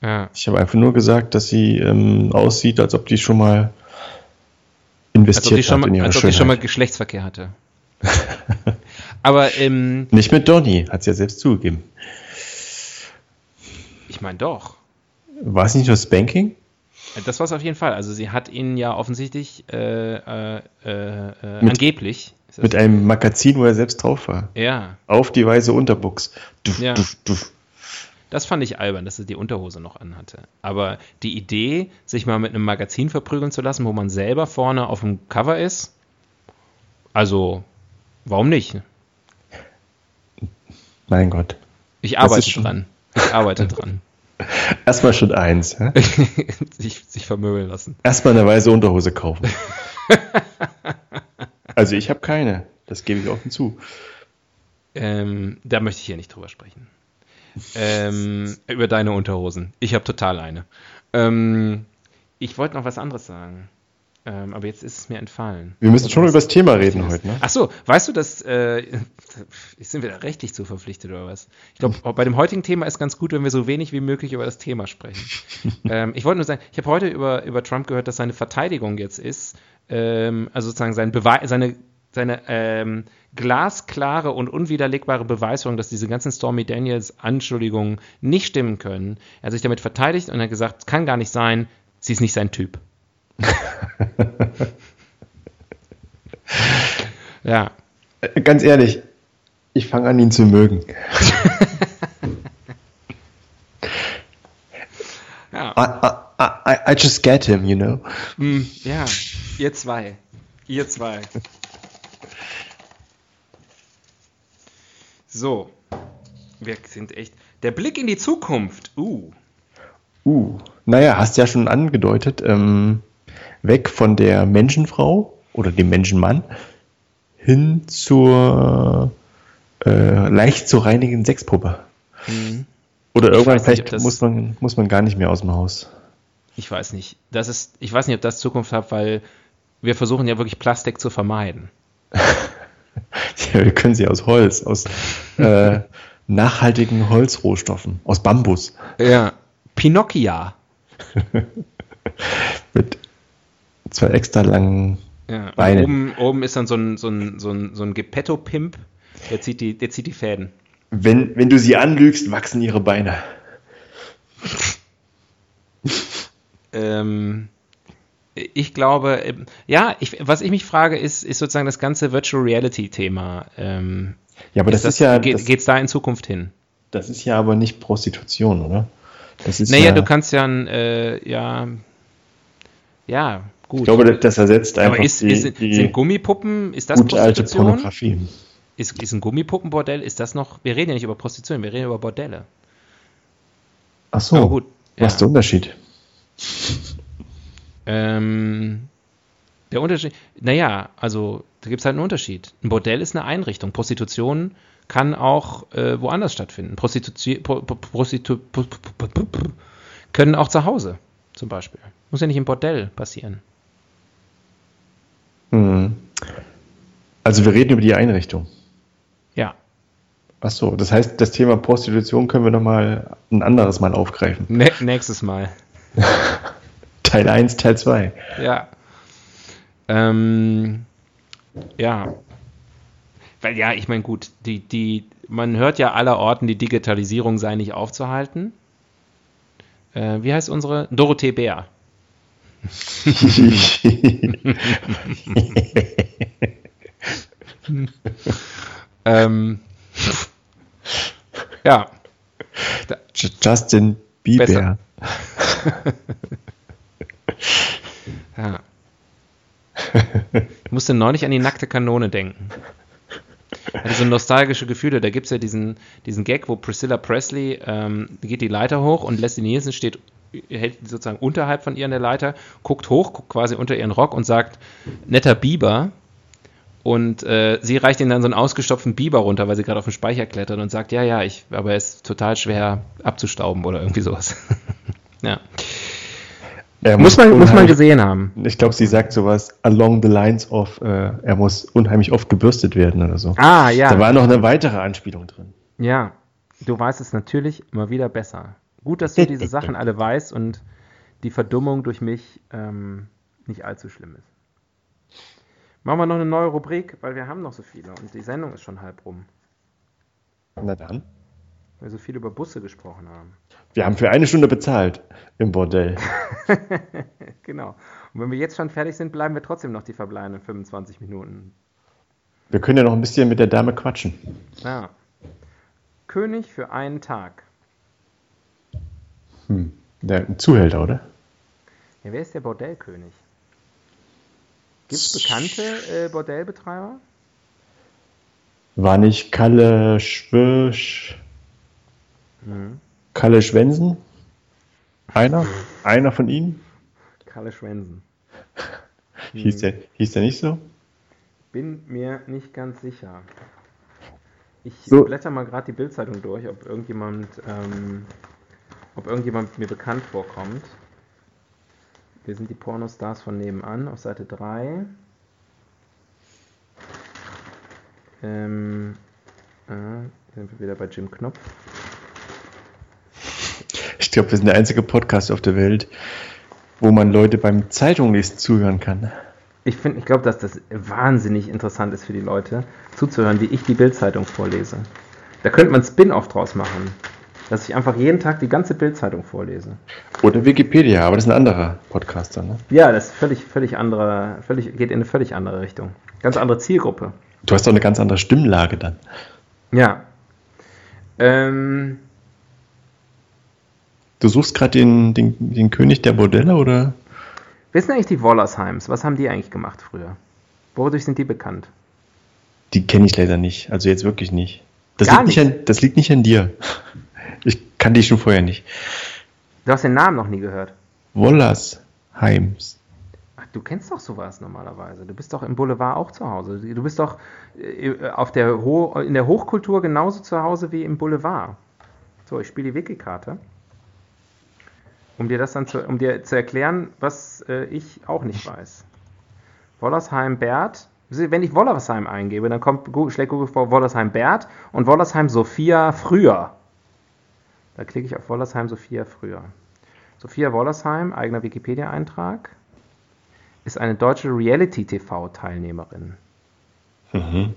Ja. Ich habe einfach nur gesagt, dass sie ähm, aussieht, als ob die schon mal Als ob investiert die schon hat in mal, ihre als ob die schon mal Schönheit. Geschlechtsverkehr hatte. aber ähm, Nicht mit Donny, hat sie ja selbst zugegeben. ich meine doch. War es nicht nur Spanking? Das war es auf jeden Fall. Also sie hat ihn ja offensichtlich äh, äh, äh, Mit- angeblich. Mit einem Magazin, wo er selbst drauf war. ja, Auf die weiße Unterbuchs. Duff, Ja. duff, duff. Das fand ich albern, dass sie die Unterhose noch anhatte. Aber die Idee, sich mal mit einem Magazin verprügeln zu lassen, wo man selber vorne auf dem Cover ist, also warum nicht? Mein Gott. Ich arbeite schon- dran. Ich arbeite dran. Erstmal Schritt eins. Ja? sich, sich vermöbeln lassen. Erstmal eine weiße Unterhose kaufen. also ich habe keine. Das gebe ich offen zu. Ähm, da möchte ich hier nicht drüber sprechen. Ähm, über deine Unterhosen. Ich habe total eine. Ähm, ich wollte noch was anderes sagen. Ähm, aber jetzt ist es mir entfallen. Wir müssen schon über das Thema reden Richtiges. heute. Ne? Ach so, weißt du, dass äh, sind wir da rechtlich zu verpflichtet oder was? Ich glaube, bei dem heutigen Thema ist ganz gut, wenn wir so wenig wie möglich über das Thema sprechen. ähm, ich wollte nur sagen, ich habe heute über, über Trump gehört, dass seine Verteidigung jetzt ist, ähm, also sozusagen sein Beweis, seine seine ähm, glasklare und unwiderlegbare Beweisung, dass diese ganzen Stormy Daniels Anschuldigungen nicht stimmen können. Er hat sich damit verteidigt und hat gesagt, es kann gar nicht sein, sie ist nicht sein Typ. ja, Äh, Ganz ehrlich, ich fange an, ihn zu mögen. ja. I, I, I, I just get him, you know. Hm, ja, ihr zwei. Ihr zwei. So. Wir sind echt. Der Blick in die Zukunft. Uh. Uh, naja, hast ja schon angedeutet, ähm, weg von der Menschenfrau oder dem Menschenmann hin zur äh, leicht zu reinigenden Sexpuppe. Oder irgendwann nicht, vielleicht muss man, muss man gar nicht mehr aus dem Haus. Ich weiß nicht. Das ist, ich weiß nicht, ob das Zukunft hat, weil wir versuchen ja wirklich Plastik zu vermeiden. Wir können sie aus Holz, aus äh, nachhaltigen Holzrohstoffen, aus Bambus. Ja. Pinocchia. Mit zwei extra langen. Ja. Und Beine. Oben, oben ist dann so ein, so ein, so ein, so ein Geppetto-Pimp, der zieht, die, der zieht die Fäden. Wenn, wenn du sie anlügst, wachsen ihre Beine. Ähm, ich glaube, ähm, ja, ich, was ich mich frage, ist, ist sozusagen das ganze Virtual Reality-Thema. Ähm, Ja, aber das, das, ist ja. geht, das, geht's da in Zukunft hin? das ist ja aber nicht Prostitution, oder? Das ist Naja, ja, du kannst ja, ein, äh, ja, ja, gut. Ich glaube, das ersetzt einfach aber ist, die, ist, die sind Gummipuppen, ist das gute alte? Pornografie. Ist, ist ein Gummipuppenbordell, ist das noch, wir reden ja nicht über Prostitution, wir reden über Bordelle. Ach so, Aber gut, was ist der Unterschied? Ähm, der Unterschied, naja, also da gibt es halt einen Unterschied. Ein Bordell ist eine Einrichtung. Prostitution kann auch äh, woanders stattfinden. Prostitution Pro, Pro, Prostitu Pro- Pro- Pro- Pro- können auch zu Hause zum Beispiel. Muss ja nicht im Bordell passieren. Hm. Also wir reden über die Einrichtung. Ja. Ach so, das heißt, das Thema Prostitution können wir noch mal ein anderes Mal aufgreifen. Ne nächstes Mal. Teil 1, Teil 2. Ja. Ähm, ja. Weil ja, ich meine, gut, die, die, man hört ja aller Orten, die Digitalisierung sei nicht aufzuhalten. Äh, wie heißt unsere? Dorothee Bär. Ähm, ja. Justin Bieber. Ja. Ich musste neulich an die nackte Kanone denken. Hatte so nostalgische Gefühle. Da gibt es ja diesen, diesen Gag, wo Priscilla Presley ähm, geht die Leiter hoch und Leslie Nielsen steht hält sozusagen unterhalb von ihr an der Leiter, guckt hoch, guckt quasi unter ihren Rock und sagt, netter Biber. Und äh, sie reicht ihm dann so einen ausgestopften Biber runter, weil sie gerade auf den Speicher klettert und sagt, ja, ja, ich, aber er ist total schwer abzustauben oder irgendwie sowas. ja. Er Muss man, muss man gesehen haben. Ich glaube, sie sagt sowas along the lines of, äh, er muss unheimlich oft gebürstet werden oder so. Ah, ja. Da war noch eine weitere Anspielung drin. Ja, du weißt es natürlich immer wieder besser. Gut, dass du diese Sachen alle weißt und die Verdummung durch mich ähm, nicht allzu schlimm ist. Machen wir noch eine neue Rubrik, weil wir haben noch so viele und die Sendung ist schon halb rum, Na dann. weil wir so viel über Busse gesprochen haben. Wir haben für eine Stunde bezahlt im Bordell. Genau. Und wenn wir jetzt schon fertig sind, bleiben wir trotzdem noch die verbleibenden 25 Minuten. Wir können ja noch ein bisschen mit der Dame quatschen. Ja. König für einen Tag. Hm. Der ein Zuhälter, oder? Ja, wer ist der Bordellkönig? Gibt es bekannte äh, Bordellbetreiber? War nicht Kalle Schwirsch, Mhm. Kalle Schwensen? Einer? Einer von ihnen? Kalle Schwensen. Hieß, der, hieß der nicht so? Bin mir nicht ganz sicher. Ich So. blätter mal gerade die Bildzeitung durch, ob irgendjemand, ähm, ob irgendjemand mir bekannt vorkommt. Wir sind die Pornostars von nebenan auf Seite 3. Ähm, äh, sind wir wieder bei Jim Knopf. Ich glaube, wir sind der einzige Podcast auf der Welt, wo man Leute beim Zeitunglesen zuhören kann. Ich finde, ich glaube, dass das wahnsinnig interessant ist für die Leute, zuzuhören, wie ich die Bildzeitung vorlese. Da könnte man Spin-off draus machen, dass ich einfach jeden Tag die ganze Bildzeitung vorlese. Oder Wikipedia, aber das ist ein anderer Podcaster. Ne? Ja, das ist völlig, völlig andere, völlig, geht in eine völlig andere Richtung. Ganz andere Zielgruppe. Du hast doch eine ganz andere Stimmlage dann. Ja. Ähm, Du suchst gerade den, den, den König der Bordelle oder? wer sind eigentlich die Wollersheims? Was haben die eigentlich gemacht früher? Wodurch sind die bekannt? Die kenne ich leider nicht. Also jetzt wirklich nicht. Das, Gar liegt nicht. An, das liegt nicht an dir. Ich kannte dich schon vorher nicht. Du hast den Namen noch nie gehört. Wollersheims. Ach, du kennst doch sowas normalerweise. Du bist doch im Boulevard auch zu Hause. Du bist doch äh, auf der Ho in der Hochkultur genauso zu Hause wie im Boulevard. So, ich spiele die Wiki-Karte. Um dir das dann zu, um dir zu erklären, was äh, ich auch nicht weiß. Wollersheim Bert. Wenn ich Wollersheim eingebe, dann kommt Google, schlägt Google vor Wollersheim Bert und Wollersheim Sophia früher. Da klicke ich auf Wollersheim Sophia früher. Sophia Wollersheim, eigener Wikipedia-Eintrag, ist eine deutsche Reality-TV-Teilnehmerin. Mhm.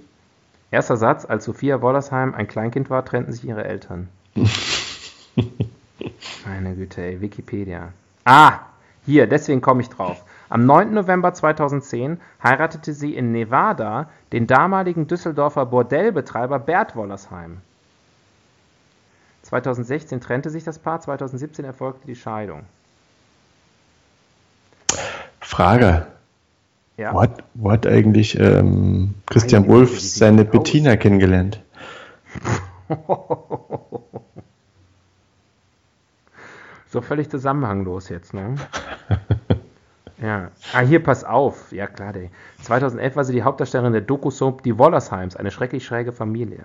Erster Satz, als Sophia Wollersheim ein Kleinkind war, trennten sich ihre Eltern. Meine Güte, ey, Wikipedia. Ah, hier, deswegen komme ich drauf. Am 9. November 2010 heiratete sie in Nevada den damaligen Düsseldorfer Bordellbetreiber Bert Wollersheim. 2016 trennte sich das Paar, 2017 erfolgte die Scheidung. Frage. Ja. Wo hat, wo hat eigentlich ähm, Christian Wolf seine? Bettina kennengelernt? So völlig zusammenhanglos jetzt, ne? ja. Ah, hier, pass auf. Ja, klar, ey. 2011 war sie die Hauptdarstellerin der Doku-Soap Die Wollersheims, eine schrecklich schräge Familie.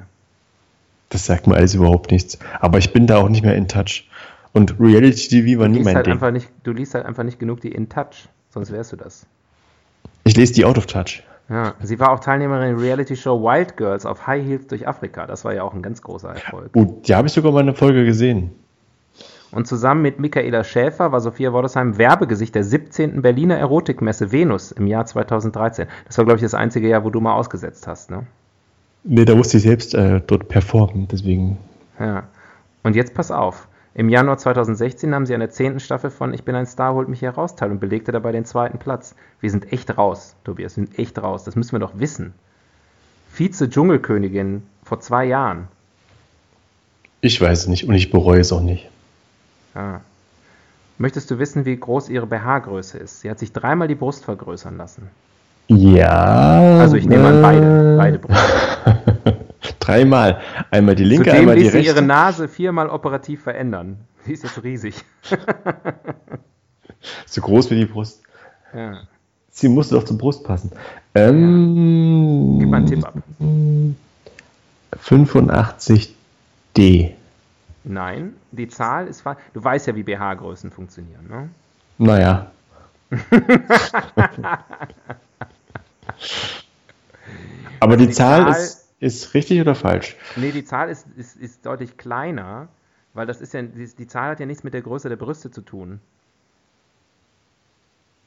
Das sagt mir alles überhaupt nichts. Aber ich bin da auch nicht mehr in touch. Und Reality TV war Du nie mein halt Ding. einfach nicht, du liest halt einfach nicht genug die In Touch, sonst wärst du das. Ich lese die Out of Touch. Ja, sie war auch Teilnehmerin der Reality-Show Wild Girls auf High Heels durch Afrika. Das war ja auch ein ganz großer Erfolg. Oh, die habe ich sogar mal eine Folge gesehen. Und zusammen mit Michaela Schäfer war Sophia Wollersheim Werbegesicht der 17. Berliner Erotikmesse Venus im Jahr 2013. Das war, glaube ich, das einzige Jahr, wo du mal ausgesetzt hast, ne? Nee, da musste ich selbst äh, dort performen, deswegen. Ja. Und jetzt pass auf. Im Januar 2016 nahm sie an der 10. Staffel von Ich bin ein Star, holt mich hier raus teil und belegte dabei den zweiten Platz. Wir sind echt raus, Tobias, wir sind echt raus. Das müssen wir doch wissen. Vize-Dschungelkönigin vor zwei Jahren. Ich weiß es nicht und ich bereue es auch nicht. Ja. Möchtest du wissen, wie groß ihre BH-Größe ist? Sie hat sich dreimal die Brust vergrößern lassen. Ja. Also ich nehme an beide, beide Brüste. Dreimal. Einmal die linke, Zudem einmal die ließ sie rechte. ihre Nase viermal operativ verändern. Sie ist jetzt riesig. so groß wie die Brust. Ja. Sie musste doch zur Brust passen. Ähm, Gib mal einen Tipp ab. 85D. Nein, die Zahl ist falsch. Du weißt ja, wie BH-Größen funktionieren, ne? Naja. Aber die, die Zahl, Zahl- ist, ist richtig oder falsch? Nee, die Zahl ist, ist, ist deutlich kleiner, weil das ist ja, die, die Zahl hat ja nichts mit der Größe der Brüste zu tun.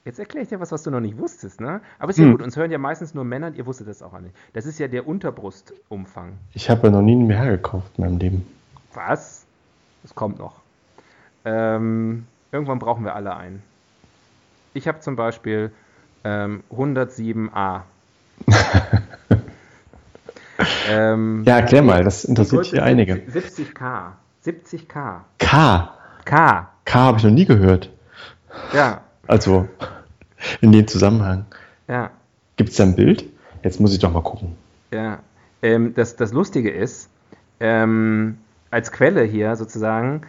Jetzt erkläre ich dir was, was du noch nicht wusstest, ne? Aber ist ja Hm. gut, uns hören ja meistens nur Männer, und ihr wusstet das auch nicht. Das ist ja der Unterbrustumfang. Ich habe ja noch nie einen BH gekauft in meinem Leben. Was? Das kommt noch. Ähm, irgendwann brauchen wir alle einen. Ich habe zum Beispiel ähm, 107a. ähm, Ja, erklär mal, das interessiert hier einige. 70k. 70k. K. K. K habe ich noch nie gehört. Ja, Also in dem Zusammenhang. ja, Gibt es da ein Bild? Jetzt muss ich doch mal gucken. ja. Ähm, das, das Lustige ist, ähm, als Quelle hier sozusagen,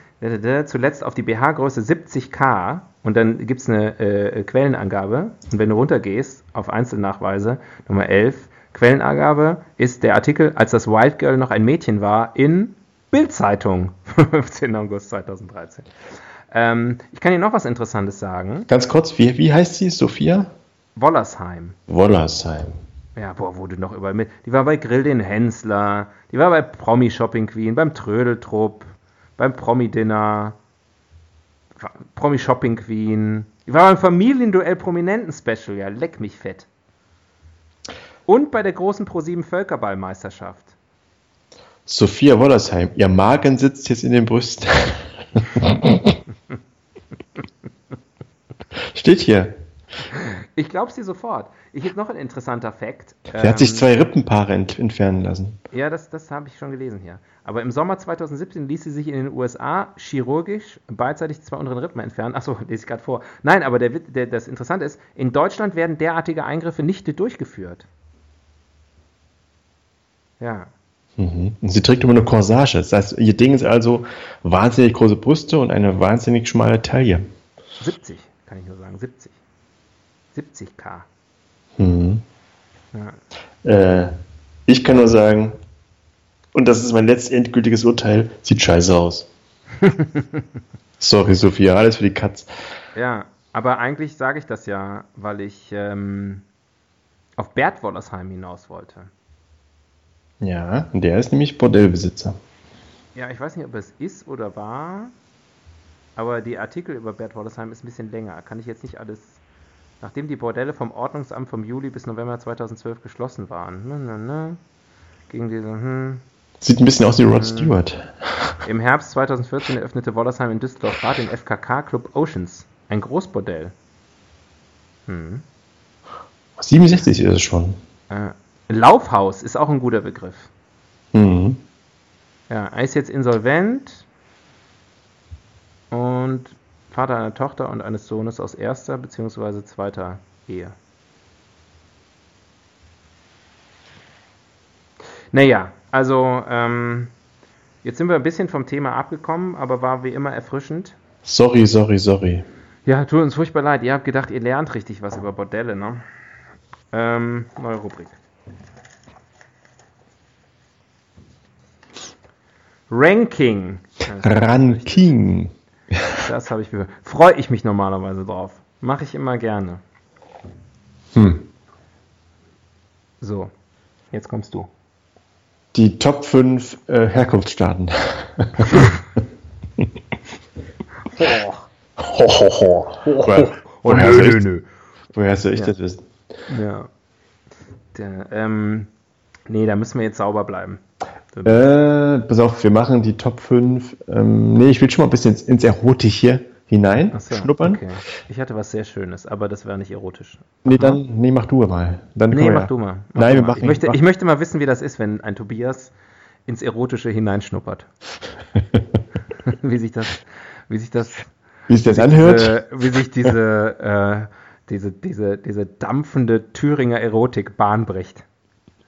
zuletzt auf die BH-Größe 70k und dann gibt es eine äh, Quellenangabe und wenn du runtergehst auf Einzelnachweise, Nummer 11, Quellenangabe ist der Artikel, als das Wild Girl noch ein Mädchen war, in Bild-Zeitung, 15. August 2013. Ähm, ich kann dir noch was Interessantes sagen. Ganz kurz, wie, wie heißt sie? Sophia? Wollersheim. Wollersheim. Ja, boah, wurde noch überall mit. Die war bei Grill den Hensler, die war bei Promi Shopping Queen, beim Trödeltrupp, beim Promi Dinner, Promi Shopping Queen. Die war beim Familienduell Prominenten Special, ja, leck mich fett. Und bei der großen Pro7 Völkerballmeisterschaft. Sophia Wollersheim. Ihr Magen sitzt jetzt in den Brüsten. Steht hier. Ich glaub's dir sofort. Ich habe noch ein interessanter Fakt. Sie hat sich Ähm, zwei Rippenpaare ent entfernen lassen. Ja, das, das habe ich schon gelesen hier. Aber im Sommer 2017 ließ sie sich in den USA chirurgisch beidseitig zwei unteren Rippen entfernen. Achso, lese ich gerade vor. Nein, aber der, der, das Interessante ist, in Deutschland werden derartige Eingriffe nicht durchgeführt. Ja. Mhm. Und sie trägt immer eine Corsage. Das heißt, ihr Ding ist also wahnsinnig große Brüste und eine wahnsinnig schmale Taille. 70, kann ich nur sagen. 70. 70k. Mhm. Ja. Äh, ich kann nur sagen, und das ist mein letztendgültiges Urteil, sieht scheiße aus. Sorry, Sophia, alles für die Katz. ja, aber eigentlich sage ich das ja, weil ich ähm, auf Bert Wollersheim hinaus wollte. Ja, und der ist nämlich Bordellbesitzer. Ja, ich weiß nicht, ob es ist oder war, aber die Artikel über Bert Wollersheim ist ein bisschen länger. Kann ich jetzt nicht alles. Nachdem die Bordelle vom Ordnungsamt vom Juli bis November 2012 geschlossen waren. Ne, ne, ne, gegen diese, hm. Sieht ein bisschen aus wie Rod Stewart. Im Herbst 2014 eröffnete Wollersheim in Düsseldorf Bad den FKK Club Oceans. Ein Großbordell. Hm. 67 ist es schon. Äh, Laufhaus ist auch ein guter Begriff. Mhm. Ja, er ist jetzt insolvent und Vater einer Tochter und eines Sohnes aus erster bzw. zweiter Ehe. Naja, also ähm, jetzt sind wir ein bisschen vom Thema abgekommen, aber war wie immer erfrischend. Sorry, sorry, sorry. Ja, tut uns furchtbar leid. Ihr habt gedacht, ihr lernt richtig was über Bordelle, ne? Ähm, neue Rubrik. Ranking. Ranking. Das habe ich gehört. Freue ich mich normalerweise drauf. Mache ich immer gerne. Hm. So, jetzt kommst du. Die Top 5 äh, Herkunftsstaaten. Oh, Ho, ho, ho. Woher, soll ich, woher soll ich Ja. das wissen? Ja. Der, ähm, nee, da müssen wir jetzt sauber bleiben. Äh, pass auf, wir machen die Top 5. Ähm, nee, ich will schon mal ein bisschen ins, ins Erotik hier hinein so, schnuppern. Okay. Ich hatte was sehr Schönes, aber das wäre nicht erotisch. Nee, dann, nee, mach du mal. Dann Nee, mach ja- du mal. Mach Nein, du wir mal. machen ich, möchte, mach- ich möchte mal wissen, wie das ist, wenn ein Tobias ins Erotische hineinschnuppert. wie sich das, wie sich das, Wie es das anhört. Diese, wie sich diese, äh, diese, diese, diese dampfende Thüringer Erotik Bahn bricht.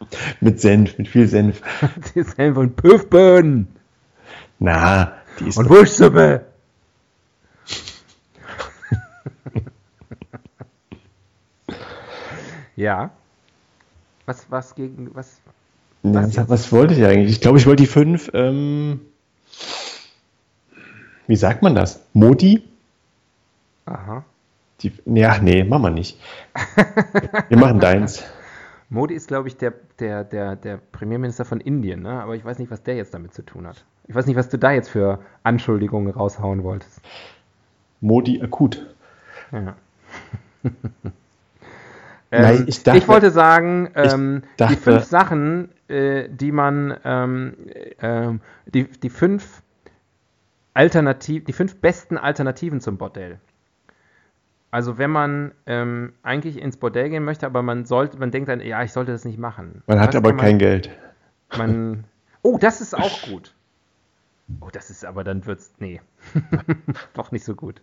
Mit Senf, mit viel Senf. Die ist einfach ein Püffböen Na, die ist. und Wurstsuppe. ja. Was, was gegen, was, was was, wollte ich eigentlich? Ich glaube, ich wollte die 5. Ähm, wie sagt man das? Modi? aha. Die, ja, nee, machen wir nicht. wir machen deins. Modi ist, glaube ich, der, der, der, der Premierminister von Indien, ne? aber ich weiß nicht, was der jetzt damit zu tun hat. Ich weiß nicht, was du da jetzt für Anschuldigungen raushauen wolltest. Modi akut. Ja. Nein, ähm, ich dachte- ich wollte sagen, ähm, die dachte- fünf Sachen, äh, die man, ähm, ähm, die, die fünf Alternativ, die fünf besten Alternativen zum Bordell. Also wenn man ähm, eigentlich ins Bordell gehen möchte, aber man sollte, man denkt dann, ja, ich sollte das nicht machen. Man hat aber man- kein Geld. Man, oh, das ist auch gut. Oh, das ist aber dann wird's. Nee. Doch nicht so gut.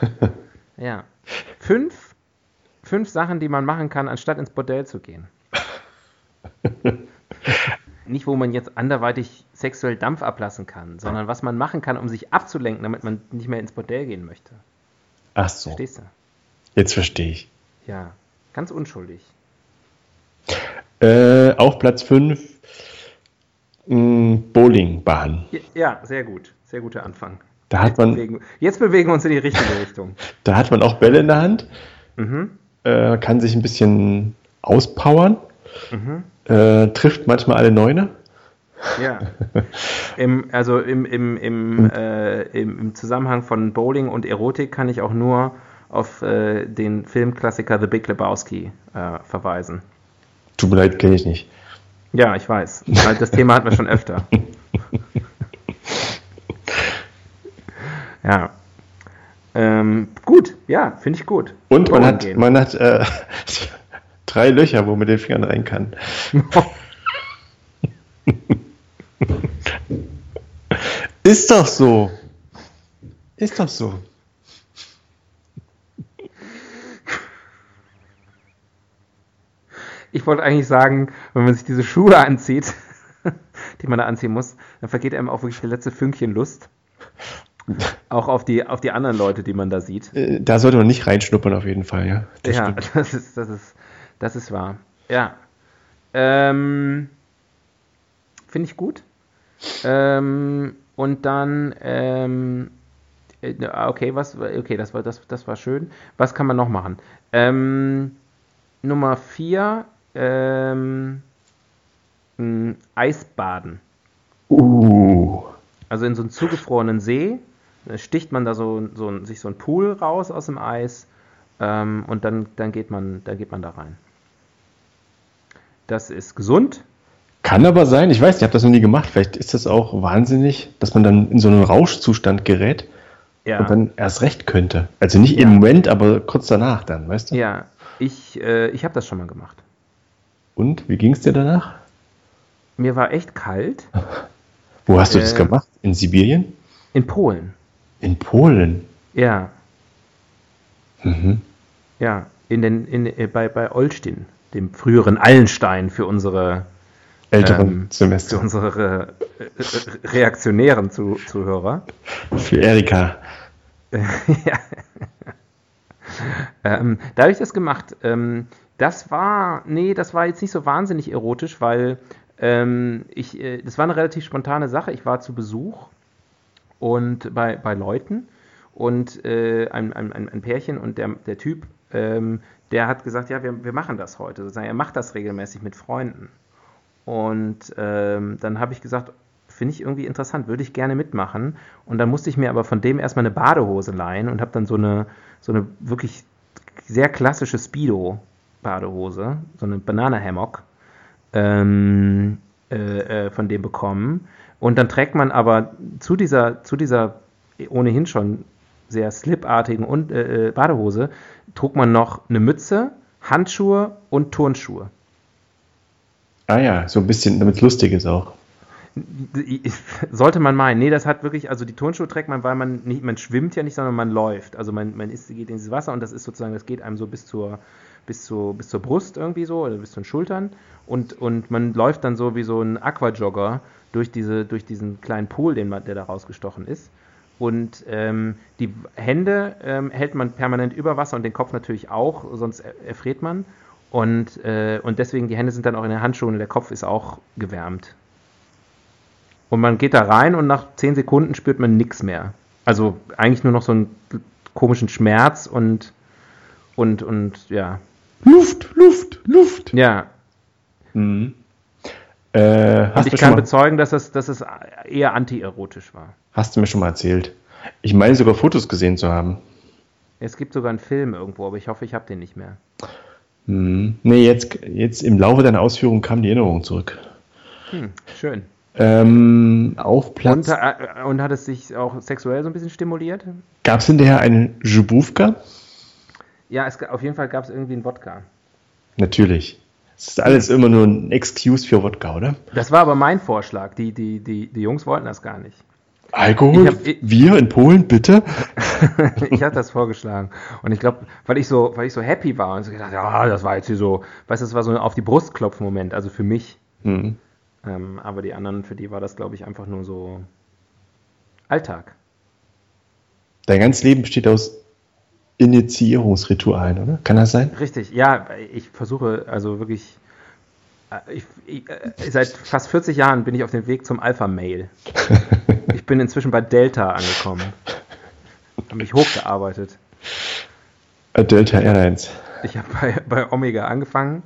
Ja. Fünf, fünf Sachen, die man machen kann, anstatt ins Bordell zu gehen. Nicht, wo man jetzt anderweitig sexuell Dampf ablassen kann, sondern was man machen kann, um sich abzulenken, damit man nicht mehr ins Bordell gehen möchte. Ach so, Verstehst du? jetzt verstehe ich. Ja. Ganz unschuldig. Äh, auf Platz 5 Bowlingbahn. Ja, sehr gut. Sehr guter Anfang. Da hat, man, Bewegen, jetzt bewegen wir uns in die richtige Richtung. da hat man auch Bälle in der Hand, Mhm. äh, kann sich ein bisschen auspowern, Mhm. äh, trifft manchmal alle Neune. Ja. Im, also im, im, im, äh, im, im Zusammenhang von Bowling und Erotik kann ich auch nur auf äh, den Filmklassiker The Big Lebowski äh, verweisen. Tut mir leid, kenne ich nicht. Ja, ich weiß. Weil Das Thema hatten wir schon öfter. Ja. Ähm, gut, ja, finde ich gut. Und man hat, gehen. man hat äh, drei Löcher, wo man den Fingern rein kann. Ist doch so. Ist doch so. Ich wollte eigentlich sagen, wenn man sich diese Schuhe anzieht, die man da anziehen muss, dann vergeht einem auch wirklich der letzte Fünkchen Lust. Auch auf die, auf die anderen Leute, die man da sieht. Äh, Da sollte man nicht reinschnuppern, auf jeden Fall, ja. Das ja, stimmt. das ist, das ist, das ist wahr. Ja. Ähm, Finde ich gut. Ähm, und dann, ähm, äh, okay, was, okay, das war, das, das war schön. Was kann man noch machen? Ähm, Nummer vier, ähm, mh, Eisbaden. Uh. Also in so einen zugefrorenen See äh, sticht man da so, so sich so ein Pool raus aus dem Eis ähm, und dann, dann, geht man, dann geht man da rein. Das ist gesund. Kann aber sein, ich weiß, ich habe das noch nie gemacht. Vielleicht ist das auch wahnsinnig, dass man dann in so einen Rauschzustand gerät Ja, und dann erst recht könnte. Also nicht im Moment, aber kurz danach dann, weißt du? ja ich, äh, ich habe das schon mal gemacht. Und wie ging es dir danach? Mir war echt kalt Wo hast du das Äh, gemacht? In Sibirien? in Polen. In Polen. Ja, Mhm. ja, in den, in, äh, bei, bei Olsztyn, dem früheren Allenstein für unsere Älteren Ähm, für Semester. unsere äh, äh, reaktionären Zu Zuhörer. Für Erika. ja. ähm, da habe ich das gemacht. Ähm, das war, nee, das war jetzt nicht so wahnsinnig erotisch, weil ähm, ich, äh, das war eine relativ spontane Sache. Ich war zu Besuch und bei, bei Leuten und äh, ein, ein, ein ein Pärchen und der, der Typ, ähm, der hat gesagt, ja, wir, wir machen das heute. Sozusagen, er macht das regelmäßig mit Freunden. Und ähm, dann habe ich gesagt, finde ich irgendwie interessant, würde ich gerne mitmachen. Und dann musste ich mir aber von dem erstmal eine Badehose leihen und habe dann so eine, so eine wirklich sehr klassische Speedo-Badehose, so eine Banana-Hammock ähm, äh, äh, von dem bekommen. Und dann trägt man aber zu dieser, zu dieser ohnehin schon sehr slipartigen äh, äh, Badehose, trug man noch eine Mütze, Handschuhe und Turnschuhe. Ah ja, so ein bisschen, damit es lustig ist auch. Sollte man meinen. Nee, das hat wirklich, also die Turnschuhe trägt man, weil man nicht, man schwimmt ja nicht, sondern man läuft. Also man, man ist, geht in dieses Wasser und das ist sozusagen, das geht einem so bis zur, bis zur, bis zur Brust irgendwie so oder bis zu den Schultern und, und man läuft dann so wie so ein Aquajogger durch, diese, durch diesen kleinen Pool, den man, der da rausgestochen ist. Und ähm, die Hände ähm, hält man permanent über Wasser und den Kopf natürlich auch, sonst er- erfriert man. Und, äh, und deswegen, die Hände sind dann auch in den Handschuhen und der Kopf ist auch gewärmt. Und man geht da rein und nach 10 Sekunden spürt man nichts mehr. Also eigentlich nur noch so einen komischen Schmerz und Und, und ja. Luft, Luft, Luft. Ja. Mhm. Äh, und ich kann bezeugen, dass es, dass es eher antierotisch war. Hast du mir schon mal erzählt. Ich meine sogar Fotos gesehen zu haben. Es gibt sogar einen Film irgendwo, aber ich hoffe, ich habe den nicht mehr. Hm. Nee, jetzt, jetzt im Laufe deiner Ausführungen kam die Erinnerung zurück. Hm, schön. Ähm, auf Platz. Und, äh, und, hat es sich auch sexuell so ein bisschen stimuliert? Gab es hinterher eine Jubówka? Ja, es, auf jeden Fall gab es irgendwie einen Wodka. Natürlich. Es ist alles immer nur ein Excuse für Wodka, oder? Das war aber mein Vorschlag. Die, die, die, die Jungs wollten das gar nicht. Alkohol? Hab, ich, Wir in Polen, bitte? ich hatte das vorgeschlagen. Und ich glaube, weil ich so, weil ich so happy war und so gedacht, ja, das war jetzt hier so, weißt du, das war so ein auf die Brust klopfen Moment, also für mich. Mhm. Ähm, aber die anderen, für die war das, glaube ich, einfach nur so Alltag. Dein ganzes Leben besteht aus Initiierungsritualen, oder? Kann das sein? Richtig, ja, ich versuche also wirklich. Äh, ich, ich, äh, seit fast 40 Jahren bin ich auf dem Weg zum Alpha-Mail. bin inzwischen bei Delta angekommen. Habe mich hochgearbeitet. Äh, Delta Airlines. Ich habe bei, bei Omega angefangen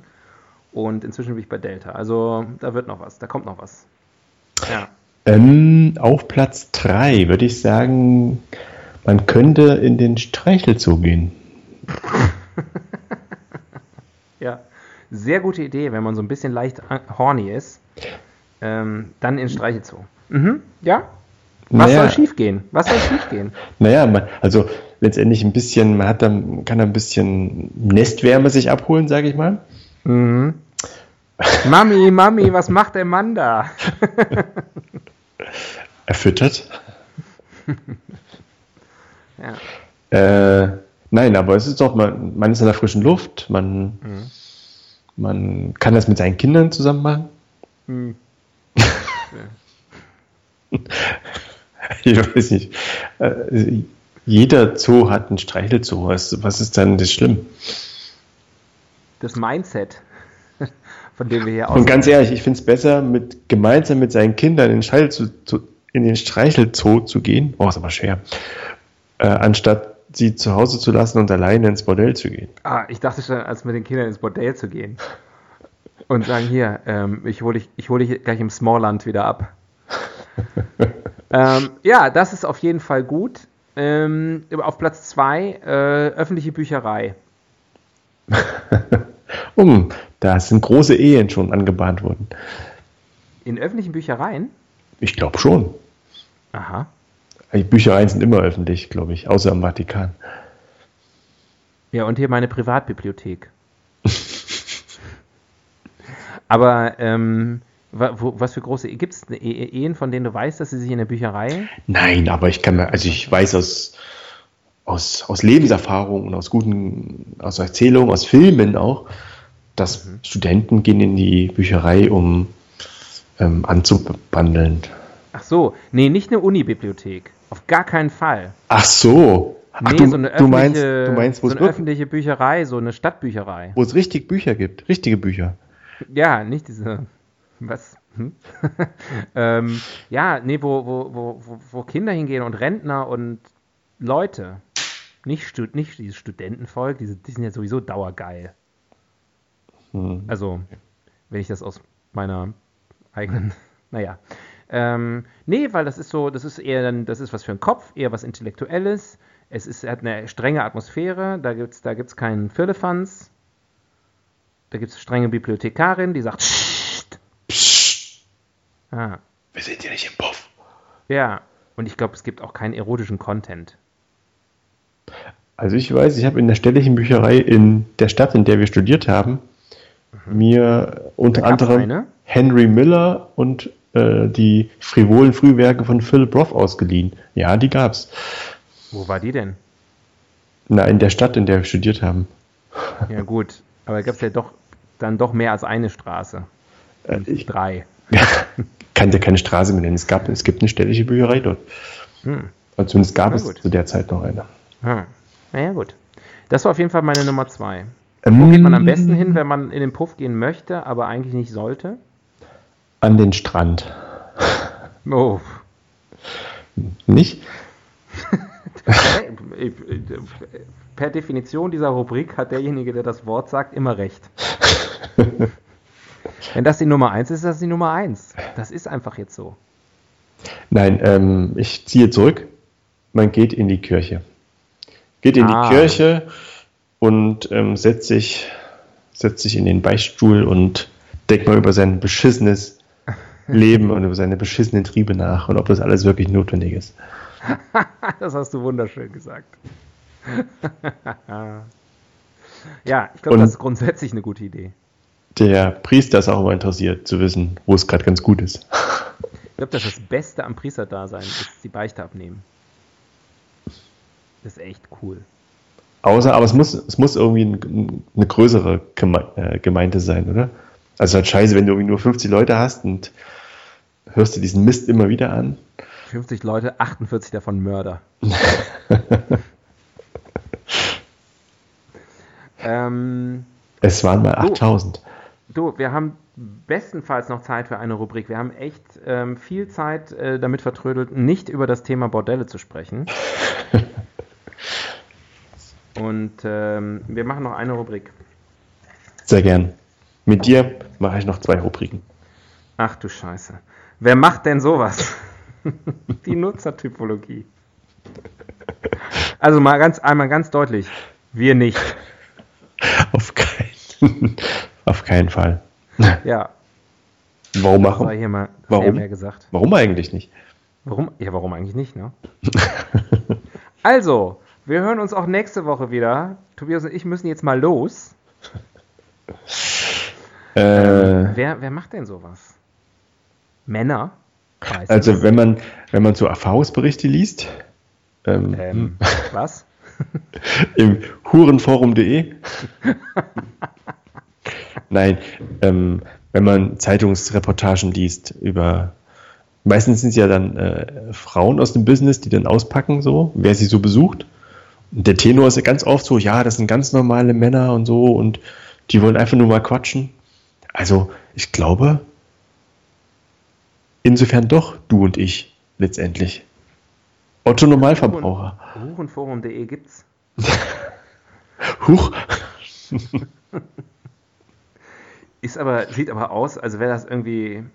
und inzwischen bin ich bei Delta. Also da wird noch was, da kommt noch was. Ja. Ähm, auf Platz 3 würde ich sagen, man könnte in den Streichelzoo gehen. ja, sehr gute Idee, wenn man so ein bisschen leicht horny ist. Ähm, dann in Streichelzoo. Mhm. Ja? Was naja, soll schiefgehen? Was soll schiefgehen? Naja, man, also letztendlich ein bisschen, man hat dann, kann ein bisschen Nestwärme sich abholen, sage ich mal. Mhm. Mami, Mami, was macht der Mann da? Erfüttert. ja. Äh, nein, aber es ist doch, man, man ist in der frischen Luft, man, mhm. man kann das mit seinen Kindern zusammen machen. Mhm. ich weiß nicht. Äh, jeder Zoo hat einen Streichelzoo. Was, was ist dann das schlimm? Das Mindset, von dem wir hier aus. Und ganz ehrlich, ich finde es besser, mit, gemeinsam mit seinen Kindern in den, Streichelzoo zu, in den Streichelzoo zu gehen. Oh, ist aber schwer. Äh, anstatt sie zu Hause zu lassen und alleine ins Bordell zu gehen. Ah, ich dachte schon, als mit den Kindern ins Bordell zu gehen. Und sagen, hier, ähm, ich hole dich, ich hol dich gleich im Smallland wieder ab. ähm, ja, das ist auf jeden Fall gut. Ähm, auf Platz 2 äh, öffentliche Bücherei. um, da sind große Ehen schon angebahnt worden. In öffentlichen Büchereien? Ich glaube schon. Aha. Die Büchereien sind immer öffentlich, glaube ich, außer im Vatikan. Ja, und hier meine Privatbibliothek. Aber ähm, was für große gibt es Ehen, von denen du weißt, dass sie sich in der Bücherei? Nein, aber ich kann mir, also ich weiß aus, aus, aus Lebenserfahrung und aus guten, aus Erzählungen, aus Filmen auch, dass mhm. Studenten gehen in die Bücherei, um ähm, anzubandeln. Ach so, nee, nicht eine Unibibliothek. Auf gar keinen Fall. Ach so. Ach, nee, du, so eine du meinst, du meinst, so eine öffentliche Bücherei, so eine Stadtbücherei. Wo es richtig Bücher gibt, richtige Bücher. Ja, nicht diese was? Hm? ähm, ja, nee, wo, wo, wo, wo Kinder hingehen und Rentner und Leute. Nicht, Stu nicht dieses Studentenvolk, diese, die sind ja sowieso dauergeil. Hm. Also, wenn ich das aus meiner eigenen, naja. Ähm, nee, weil das ist so, das ist eher dann, das ist was für den Kopf, eher was Intellektuelles. Es ist, hat eine strenge Atmosphäre, da gibt es da gibt's keinen Firlefanz. Da gibt es strenge Bibliothekarin, die sagt, Ah. Wir sind ja nicht im Puff. Ja, und ich glaube, es gibt auch keinen erotischen Content. Also ich weiß, ich habe in der städtischen Bücherei in der Stadt, in der wir studiert haben, mhm. mir unter anderem eine? Henry Miller und äh, die frivolen Frühwerke von Phil Broth ausgeliehen. Ja, die gab's. Wo war die denn? Na, in der Stadt, in der wir studiert haben. Ja gut, aber gab es ja doch dann doch mehr als eine Straße. Äh, ich, drei. kann ja keine Straße mehr nennen. Es, gab, es gibt eine städtische Bücherei dort. Hm. Also zumindest gab es zu der Zeit noch eine. Hm. Naja, gut. Das war auf jeden Fall meine Nummer zwei. Ähm, Wo geht man am besten hin, wenn man in den Puff gehen möchte, aber eigentlich nicht sollte? An den Strand. Oh. Nicht? per Definition dieser Rubrik hat derjenige, der das Wort sagt, immer recht. Wenn das die Nummer 1 ist, ist das die Nummer 1. Das ist einfach jetzt so. Nein, ähm, ich ziehe zurück. Man geht in die Kirche. Geht in ah. die Kirche und ähm, setzt, sich, setzt sich in den Beichtstuhl und denkt mal über sein beschissenes Leben und über seine beschissenen Triebe nach und ob das alles wirklich notwendig ist. das hast du wunderschön gesagt. ja, ich glaube, das ist grundsätzlich eine gute Idee. Der Priester ist auch immer interessiert zu wissen, wo es gerade ganz gut ist. ich glaube, das ist das Beste am Priesterdasein, ist die Beichte abnehmen. Das ist echt cool. Außer, aber es muss, es muss irgendwie eine größere äh, Gemeinde sein, oder? Also halt scheiße, wenn du irgendwie nur 50 Leute hast und hörst du diesen Mist immer wieder an. 50 Leute, 48 davon Mörder. ähm, es waren mal 8000. Du, wir haben bestenfalls noch Zeit für eine Rubrik. Wir haben echt ähm, viel Zeit äh, damit vertrödelt, nicht über das Thema Bordelle zu sprechen. Und ähm, wir machen noch eine Rubrik. Sehr gern. Mit dir mache ich noch zwei Rubriken. Ach du Scheiße. Wer macht denn sowas? Die Nutzertypologie. Also mal ganz einmal ganz deutlich, wir nicht. Auf keinen, auf keinen Fall. Ja. Warum machen? hier mal, warum? Mehr gesagt. Warum eigentlich nicht? Warum? Ja, warum eigentlich nicht, ne? also, wir hören uns auch nächste Woche wieder. Tobias und ich müssen jetzt mal los. Äh, ähm, wer, wer macht denn sowas? Männer? Also wenn man, wenn man so Erfahrungsberichte liest. Ähm, ähm, was? Im hurenforum.de. Nein, ähm, wenn man Zeitungsreportagen liest über, meistens sind es ja dann äh, Frauen aus dem Business, die dann auspacken, so, wer sie so besucht. Und der Tenor ist ja ganz oft so, ja, das sind ganz normale Männer und so und die wollen einfach nur mal quatschen. Also, ich glaube, insofern doch du und ich letztendlich. Otto Normalverbraucher. Hurenforum.de gibt's. Huch. Ist aber, sieht aber aus, als wäre das irgendwie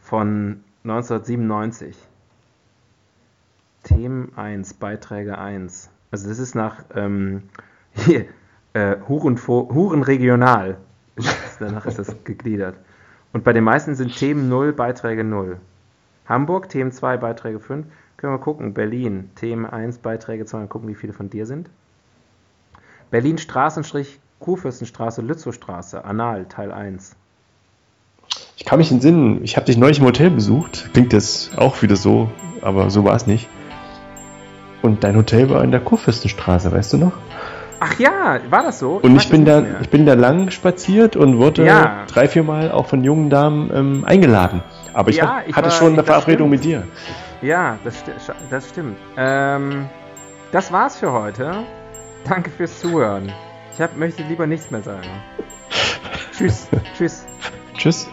von 1997. Themen 1, Beiträge 1. Also das ist nach ähm, hier, äh, Huren, Huren. Danach ist das gegliedert. Und bei den meisten sind Themen 0, Beiträge 0. Hamburg, Themen 2, Beiträge 5. Können wir gucken. Berlin, Themen 1, Beiträge 2. Mal gucken, wie viele von dir sind. Berlin, Straßenstrich, Kurfürstenstraße, Lützowstraße, Anal, Teil 1. Ich kann mich entsinnen, ich habe dich neulich im Hotel besucht. Klingt jetzt auch wieder so, aber so war es nicht. Und dein Hotel war in der Kurfürstenstraße, weißt du noch? Ach ja, war das so? Und ich, ich bin da, ich bin da lang spaziert und wurde ja. drei, vier Mal auch von jungen Damen ähm, eingeladen. Aber ich, ja, hab, ich hatte war, schon eine Verabredung mit dir. Ja, das, sti das stimmt. Ähm, das war's für heute. Danke fürs Zuhören. Ich hab, möchte lieber nichts mehr sagen. tschüss. tschüss. Tschüss.